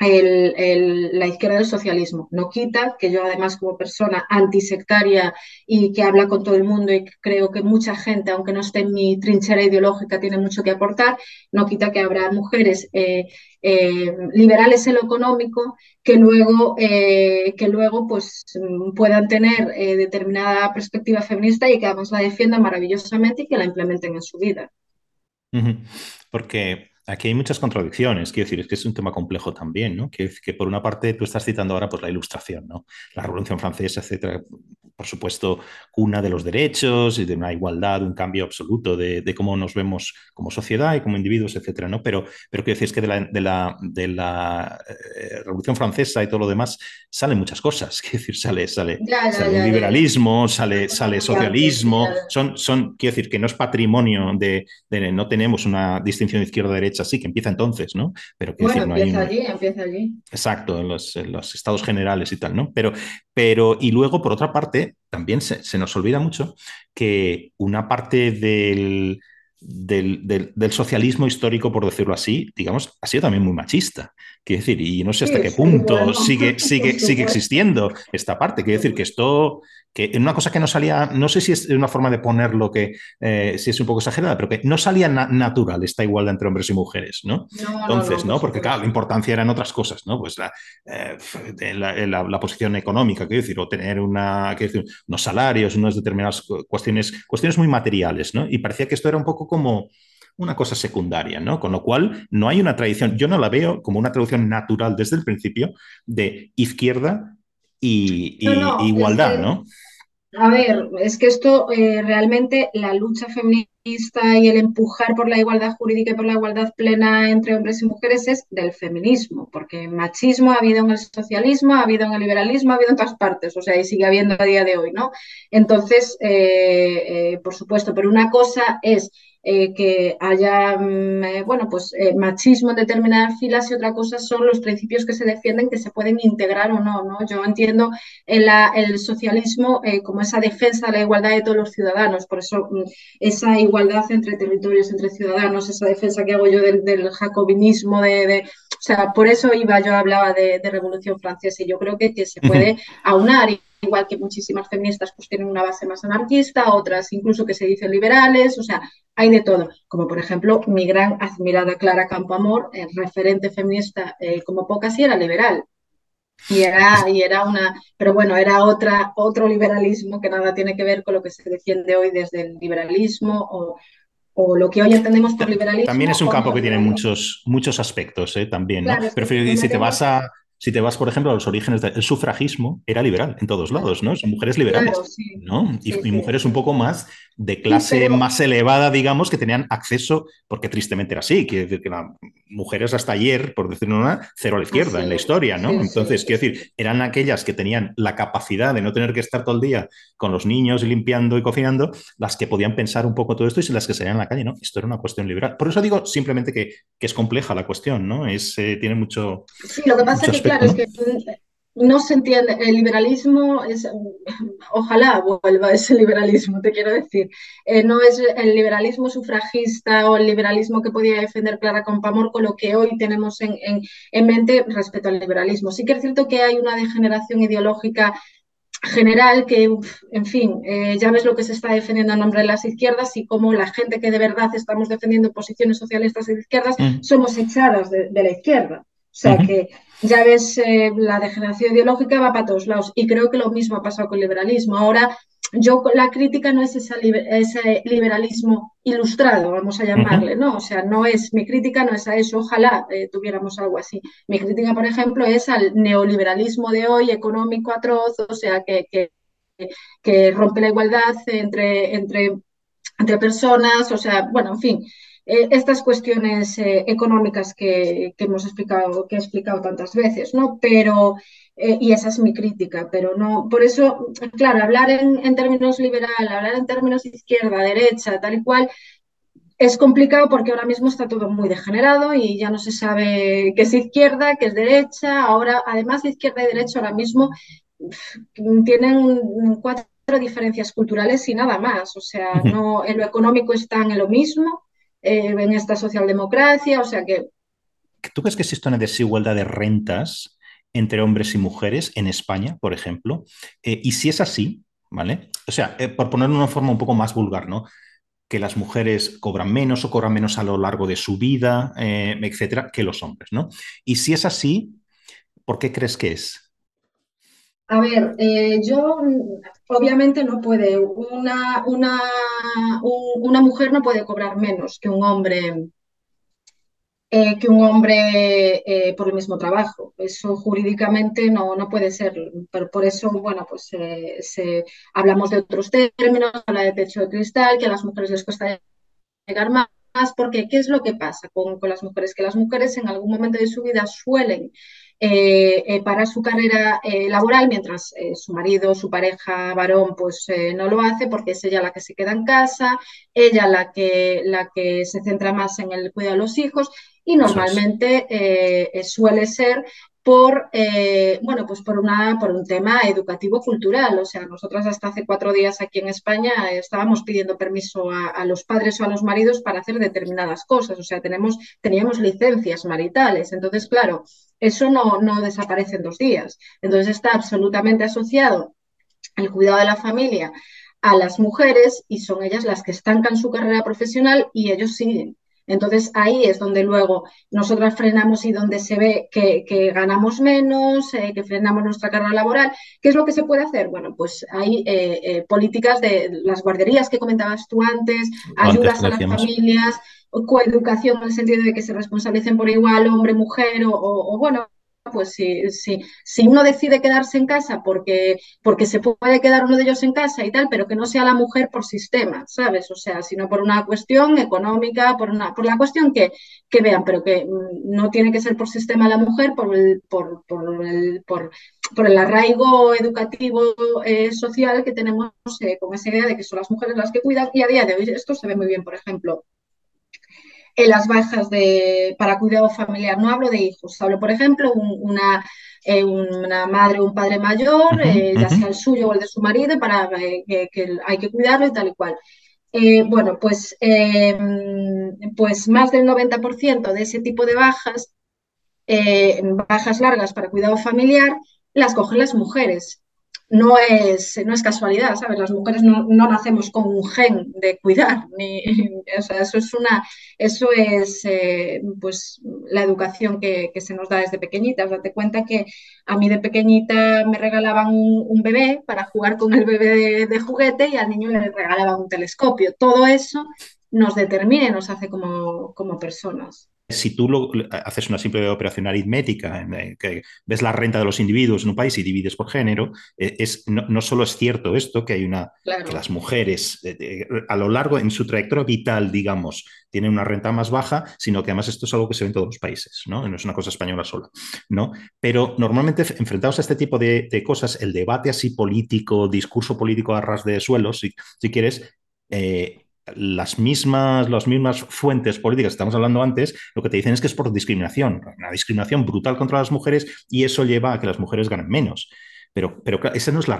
la izquierda del socialismo. No quita que yo además como persona antisectaria y que habla con todo el mundo y creo que mucha gente, aunque no esté en mi trinchera ideológica, tiene mucho que aportar, no quita que habrá mujeres eh, eh, liberales en lo económico que luego, eh, que luego pues, puedan tener determinada perspectiva feminista y que además la defiendan maravillosamente y que la implementen en su vida. Porque aquí hay muchas contradicciones, quiero decir, es que es un tema complejo también, ¿no? Que, que por una parte tú estás citando ahora pues, la ilustración, ¿no? La Revolución Francesa, etcétera, por supuesto, cuna de los derechos y de una igualdad, un cambio absoluto de, cómo nos vemos como sociedad y como individuos, etcétera, ¿no? Pero, pero quiero decir, es que de la, de la, de la eh, Revolución Francesa y todo lo demás salen muchas cosas, quiero decir, sale, sale, sale liberalismo, sale, sale socialismo, son, son, quiero decir, que no es patrimonio de, no tenemos una distinción izquierda-derecha, sí, que empieza entonces, ¿no? Pero bueno, decir, no empieza allí, empieza allí. Exacto, en los, en los estados generales y tal, ¿no? Pero, pero, y luego, por otra parte, también se, nos olvida mucho que una parte del, del, socialismo histórico, por decirlo así, digamos, ha sido también muy machista. Quiero decir, y no sé hasta qué punto sigue, sigue, sigue existiendo esta parte. Quiero decir que esto que en una cosa que no salía, no sé si es una forma de ponerlo que eh, si es un poco exagerada, pero que no salía natural esta igualdad entre hombres y mujeres, ¿no? Entonces, ¿no? Porque claro, la importancia eran otras cosas, ¿no? Pues la, eh, la, posición económica, quiero decir, o tener una, decir, unos salarios, unas determinadas cuestiones, cuestiones muy materiales, ¿no? Y parecía que esto era un poco como una cosa secundaria, ¿no? Con lo cual no hay una tradición, yo no la veo como una traducción natural desde el principio de izquierda y, igualdad, ¿no? A ver, es que esto eh, realmente la lucha feminista y el empujar por la igualdad jurídica y por la igualdad plena entre hombres y mujeres es del feminismo, porque machismo ha habido en el socialismo, ha habido en el liberalismo, ha habido en todas partes, o sea, y sigue habiendo a día de hoy, ¿no? Entonces, eh, eh, por supuesto, pero una cosa es eh, que haya, mm, eh, bueno, pues eh, machismo en determinadas filas y otra cosa son los principios que se defienden que se pueden integrar o no, ¿no? Yo entiendo el, el socialismo como esa defensa de la igualdad de todos los ciudadanos, por eso mm, esa igualdad entre territorios, entre ciudadanos, esa defensa que hago yo del, jacobinismo, de, o sea, por eso iba, yo hablaba de, Revolución Francesa y yo creo que, que se puede aunar igual que muchísimas feministas pues tienen una base más anarquista, otras incluso que se dicen liberales, o sea, hay de todo, como por ejemplo mi gran admirada Clara Campoamor, el referente feminista eh, como pocas y era liberal. Y era, y era una, pero bueno, era otra, otro liberalismo que nada tiene que ver con lo que se defiende hoy desde el liberalismo o, o lo que hoy entendemos por liberalismo. También es un campo que tiene muchos, muchos aspectos, ¿eh? también, ¿no? Pero si te vas a, si te vas, por ejemplo, a los orígenes del sufragismo, era liberal en todos lados, ¿no? Son mujeres liberales, ¿no? Y, mujeres un poco más de clase más elevada, digamos, que tenían acceso, porque tristemente era así, quiere decir que las mujeres hasta ayer, por decirlo una, cero a la izquierda en la historia, ¿no? Entonces, quiero decir, eran aquellas que tenían la capacidad de no tener que estar todo el día con los niños limpiando y cocinando, las que podían pensar un poco todo esto y las que salían a la calle, ¿no? Esto era una cuestión liberal. Por eso digo simplemente que, es compleja la cuestión, ¿no? Es, eh, tiene mucho... Sí, lo que pasa es que claro, es que no se entiende, el liberalismo es, ojalá vuelva ese liberalismo, te quiero decir, eh, no es el liberalismo sufragista o el liberalismo que podía defender Clara Compamor con lo que hoy tenemos en, mente respecto al liberalismo. Sí que es cierto que hay una degeneración ideológica general que, en fin, eh, ya ves lo que se está defendiendo en nombre de las izquierdas y cómo la gente que de verdad estamos defendiendo posiciones socialistas y de izquierdas mm. somos echadas de la izquierda. O sea que ya ves, eh, la degeneración ideológica va para todos lados. Y creo que lo mismo ha pasado con el liberalismo. Ahora, yo la crítica no es ese liberalismo ilustrado, vamos a llamarle, ¿no? O sea, no es, mi crítica no es a eso, ojalá eh, tuviéramos algo así. Mi crítica, por ejemplo, es al neoliberalismo de hoy, económico atroz, o sea, que, que, rompe la igualdad entre, entre, entre personas, o sea, bueno, en fin, eh, estas cuestiones eh, económicas que, hemos explicado, que he explicado tantas veces, ¿no? Pero, y esa es mi crítica, pero no, por eso, claro, hablar en, en términos liberal, hablar en términos izquierda, derecha, tal y cual, es complicado porque ahora mismo está todo muy degenerado y ya no se sabe qué es izquierda, qué es derecha. Ahora, además, izquierda y derecha ahora mismo tienen cuatro diferencias culturales y nada más. O sea, no, en lo económico están en lo mismo, eh, en esta socialdemocracia, o sea que... ¿Tú crees que existe una desigualdad de rentas entre hombres y mujeres en España, por ejemplo? Eh, y si es así, ¿vale? O sea, eh, por ponerlo de una forma un poco más vulgar, ¿no? que las mujeres cobran menos o cobran menos a lo largo de su vida, etcétera, que los hombres, ¿no? Y si es así, ¿por qué crees que es? A ver, eh, yo obviamente no puede, una, una, una, mujer no puede cobrar menos que un hombre, eh, que un hombre eh, por el mismo trabajo. Eso jurídicamente no, no puede ser, pero por eso, bueno, pues se, hablamos de otros términos, habla de techo de cristal, que a las mujeres les cuesta llegar más porque ¿qué es lo que pasa con, con, las mujeres? Que las mujeres en algún momento de su vida suelen eh, eh, para su carrera eh, laboral, mientras su marido, su pareja varón, pues no lo hace porque es ella la que se queda en casa, ella la que, la que se centra más en el cuidado de los hijos y normalmente suele ser por, eh, bueno, pues por, una, por un tema educativo-cultural. O sea, nosotras hasta hace cuatro días aquí en España estábamos pidiendo permiso a, los padres o a los maridos para hacer determinadas cosas. O sea, tenemos, teníamos licencias maritales. Entonces, claro, eso no, no desaparece en dos días. Entonces está absolutamente asociado el cuidado de la familia a las mujeres y son ellas las que estancan su carrera profesional y ellos siguen. Entonces ahí es donde luego nosotras frenamos y donde se ve que, ganamos menos, eh, que frenamos nuestra carrera laboral. ¿Qué es lo que se puede hacer? Bueno, pues hay eh, eh, políticas de las guarderías que comentabas tú antes, ayudas a las familias, coeducación en el sentido de que se responsabilicen por igual hombre, mujer o bueno, pues si, si, si, uno decide quedarse en casa porque, porque se puede quedar uno de ellos en casa y tal, pero que no sea la mujer por sistema, ¿sabes? O sea, sino por una cuestión económica, por, una, por la cuestión que, que vean, pero que mm, no tiene que ser por sistema la mujer, por el, por, por el, por, por el arraigo educativo eh, social que tenemos eh, con esa idea de que son las mujeres las que cuidan y a día de hoy esto se ve muy bien, por ejemplo, en las bajas de, para cuidado familiar. No hablo de hijos, hablo, por ejemplo, una, eh, una madre o un padre mayor, eh, ya sea el suyo o el de su marido, para eh, que, hay que cuidarlo y tal y cual. bueno, pues, pues más del 90% de ese tipo de bajas, bajas largas para cuidado familiar, las cogen las mujeres no es, no es casualidad, ¿sabes? Las mujeres no, nacemos con un gen de cuidar, ni, eso es una, eso es eh, pues la educación que, se nos da desde pequeñitas. Date cuenta que a mí de pequeñita me regalaban un, bebé para jugar con el bebé de, juguete y al niño le regalaban un telescopio. Todo eso nos determina y nos hace como, como personas si tú lo, haces una simple operación aritmética, que ves la renta de los individuos en un país y divides por género, eh, es, no, solo es cierto esto, que hay una que las mujeres eh, a lo largo en su trayectoria vital, digamos, tienen una renta más baja, sino que además esto es algo que se ve en todos los países, ¿no? No es una cosa española sola, ¿no? Pero normalmente enfrentados a este tipo de, cosas, el debate así político, discurso político a ras de suelo, si, si quieres, eh, las mismas, las mismas fuentes políticas que estamos hablando antes, lo que te dicen es que es por discriminación, una discriminación brutal contra las mujeres y eso lleva a que las mujeres ganen menos. Pero, pero esa no es la,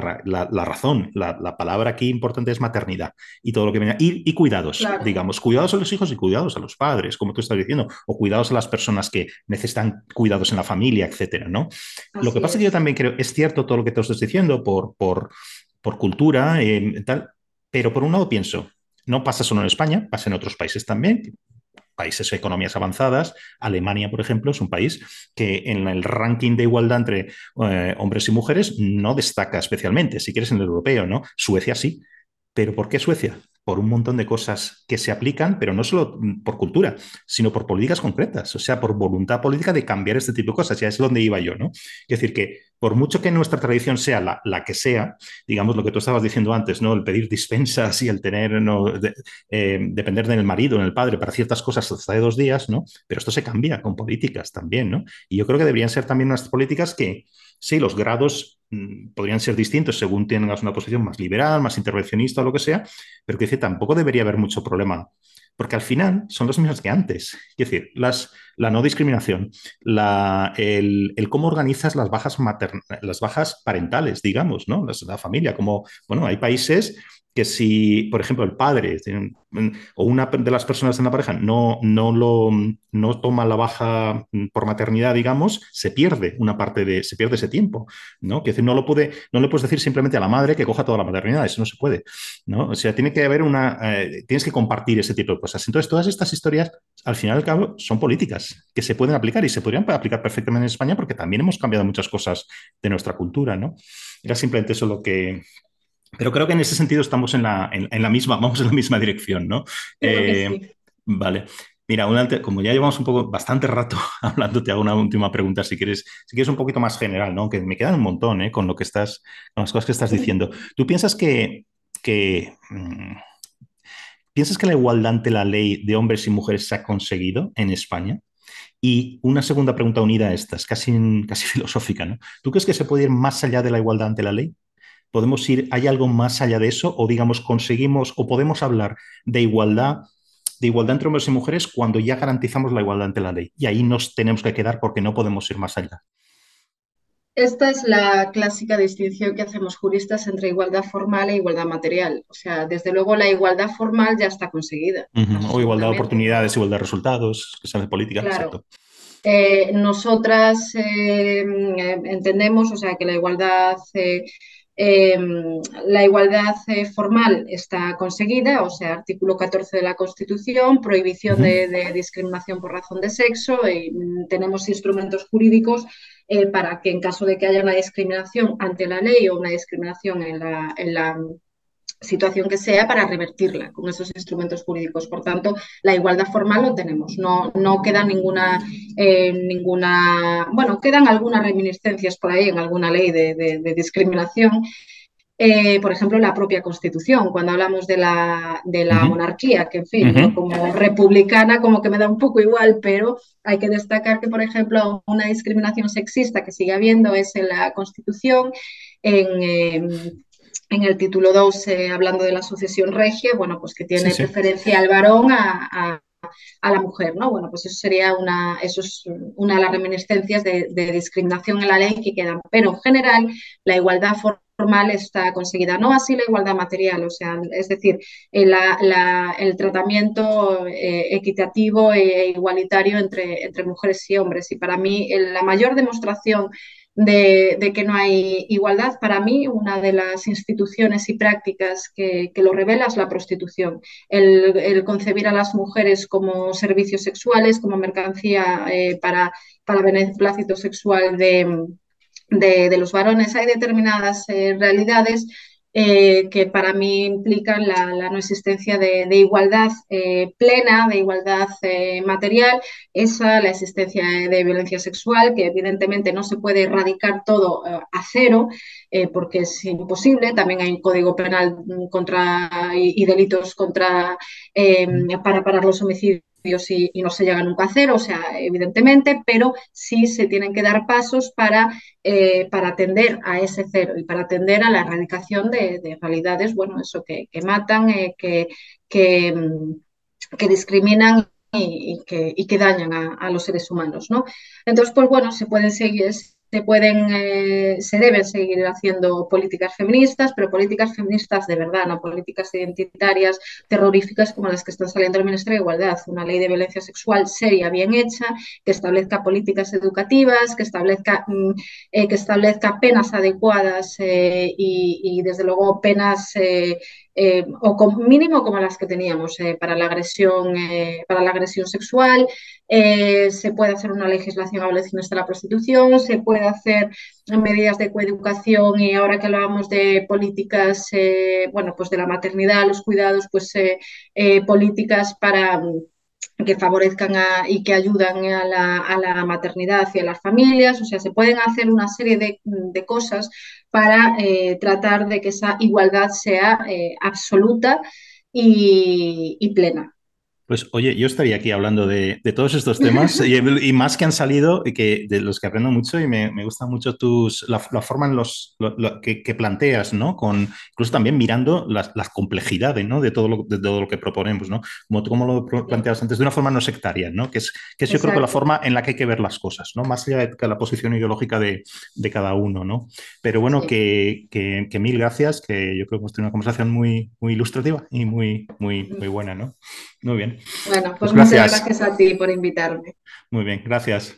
razón. La, palabra aquí importante es maternidad y todo lo que viene. Y, y cuidados, digamos, cuidados a los hijos y cuidados a los padres, como tú estás diciendo, o cuidados a las personas que necesitan cuidados en la familia, etcétera, ¿no? lo que pasa es que yo también creo, es cierto todo lo que te estás diciendo por, por, por cultura, eh, tal, pero por un lado pienso, no pasa solo en España, pasa en otros países también, países economías avanzadas. Alemania, por ejemplo, es un país que en el ranking de igualdad entre eh, hombres y mujeres no destaca especialmente, si quieres en el europeo, ¿no? Suecia sí. ¿Pero por qué Suecia? Por un montón de cosas que se aplican, pero no solo por cultura, sino por políticas concretas, o sea, por voluntad política de cambiar este tipo de cosas. Ya es donde iba yo, ¿no? Es decir, que por mucho que nuestra tradición sea la, la que sea, digamos lo que tú estabas diciendo antes, ¿no? El pedir dispensas y el tener, no, eh, depender del marido, en el padre para ciertas cosas hasta de dos días, ¿no? Pero esto se cambia con políticas también, ¿no? Y yo creo que deberían ser también unas políticas que, sí, los grados mm, podrían ser distintos según tengas una posición más liberal, más intervencionista o lo que sea, pero que dice, tampoco debería haber mucho problema, porque al final son los mismos que antes. Es decir, las, la no discriminación, la, el, el, cómo organizas las bajas, las bajas parentales, digamos, ¿no? la familia, como, bueno, hay países que si, por ejemplo, el padre o una de las personas en la pareja no, no, lo, no toma la baja por maternidad, digamos, se pierde una parte de, se pierde ese tiempo, ¿no? Que no lo puede, no le puedes decir simplemente a la madre que coja toda la maternidad, eso no se puede, ¿no? O sea, tiene que haber una, eh, tienes que compartir ese tipo de cosas. Entonces, todas estas historias, al final y al cabo, son políticas que se pueden aplicar y se podrían aplicar perfectamente en España porque también hemos cambiado muchas cosas de nuestra cultura, ¿no? Era simplemente eso lo que, pero creo que en ese sentido estamos en la, en, la misma, vamos en la misma dirección, ¿no? Eh, vale. Mira, como ya llevamos un poco, bastante rato hablando, te hago una última pregunta, si quieres, si quieres un poquito más general, ¿no? Que me quedan un montón, ¿eh? Con lo que estás, con las cosas que estás diciendo. ¿Tú piensas que, que mm, piensas que la igualdad ante la ley de hombres y mujeres se ha conseguido en España? Y una segunda pregunta unida a esta, es casi, casi filosófica, ¿no? ¿Tú crees que se puede ir más allá de la igualdad ante la ley? Podemos ir, ¿hay algo más allá de eso? O digamos, conseguimos o podemos hablar de igualdad, de igualdad entre hombres y mujeres cuando ya garantizamos la igualdad ante la ley. Y ahí nos tenemos que quedar porque no podemos ir más allá. Esta es la clásica distinción que hacemos juristas entre igualdad formal e igualdad material. O sea, desde luego la igualdad formal ya está conseguida. O igualdad de oportunidades, igualdad de resultados, que sean de política. Claro. Eh, nosotras eh, entendemos, o sea, que la igualdad eh, Em, la igualdad eh, formal está conseguida, o sea, artículo 14 de la Constitución, prohibición de, discriminación por razón de sexo, y mm, tenemos instrumentos jurídicos eh, para que en caso de que haya una discriminación ante la ley o una discriminación en la situación que sea para revertirla con esos instrumentos jurídicos. Por tanto, la igualdad formal lo tenemos, no, no queda ninguna, eh, ninguna, bueno, quedan algunas reminiscencias por ahí en alguna ley de, discriminación. Eh, por ejemplo, la propia Constitución, cuando hablamos de la, de la monarquía, que en fin, como republicana como que me da un poco igual, pero hay que destacar que, por ejemplo, una discriminación sexista que sigue habiendo es en la Constitución, en, em, en el título 2, eh, hablando de la sucesión regia, bueno, pues que tiene preferencia al varón a, la mujer, ¿no? Bueno, pues eso sería una, eso es una de las reminiscencias de, discriminación en la ley que quedan. Pero en general, la igualdad formal está conseguida, no así la igualdad material, o sea, es decir, el, el tratamiento eh, equitativo e igualitario entre, entre mujeres y hombres. Y para mí, la mayor demostración de, que no hay igualdad. Para mí, una de las instituciones y prácticas que, lo revela es la prostitución. El, concebir a las mujeres como servicios sexuales, como mercancía eh, para, para beneplácito sexual de, de, los varones. Hay determinadas eh, realidades eh, que para mí implican la, no existencia de, igualdad eh, plena, de igualdad eh, material, esa, la existencia de violencia sexual, que evidentemente no se puede erradicar todo a cero, porque es imposible. También hay un código penal contra y, delitos contra para parar los homicidios y, no se llega nunca a hacer, o sea, evidentemente, pero sí se tienen que dar pasos para, eh, para atender a ese cero y para atender a la erradicación de, realidades, bueno, eso que, matan, eh, que, que, que, discriminan y, que, y que dañan a, a, los seres humanos, ¿no? Entonces, pues bueno, se pueden seguir se pueden, eh, se deben seguir haciendo políticas feministas, pero políticas feministas de verdad, no políticas identitarias terroríficas como las que están saliendo del Ministerio de Igualdad. Una ley de violencia sexual seria, bien hecha, que establezca políticas educativas, que establezca, mm, eh, que establezca penas adecuadas eh, y, desde luego penas eh, o con, mínimo como las que teníamos eh, para, la agresión, para la agresión sexual. se puede hacer una legislación abolicionista de la prostitución, se puede hacer medidas de coeducación y ahora que hablábamos de políticas, bueno, pues de la maternidad, los cuidados, pues políticas para que favorezcan y que ayudan a la, maternidad y a las familias. O sea, se pueden hacer una serie de, cosas para eh, tratar de que esa igualdad sea eh, absoluta y plena. Pues oye, yo estaría aquí hablando de, todos estos temas y, más que han salido y que de los que aprendo mucho y me, me gusta mucho tus, la, forma en los lo, que, planteas, ¿no? Con, incluso también mirando las, complejidades, ¿no? De todo, lo, de todo lo que proponemos, ¿no? Como tú como lo planteabas antes, de una forma no sectaria, ¿no? Que es, que es yo creo que la forma en la que hay que ver las cosas, ¿no? Más allá de la posición ideológica de, de cada uno, ¿no? Pero bueno, que, que, mil gracias, que yo creo que hemos tenido una conversación muy, muy ilustrativa y muy, muy, muy buena, ¿no? Muy bien. Bueno, pues, pues muchas gracias a ti por invitarme. Muy bien, gracias.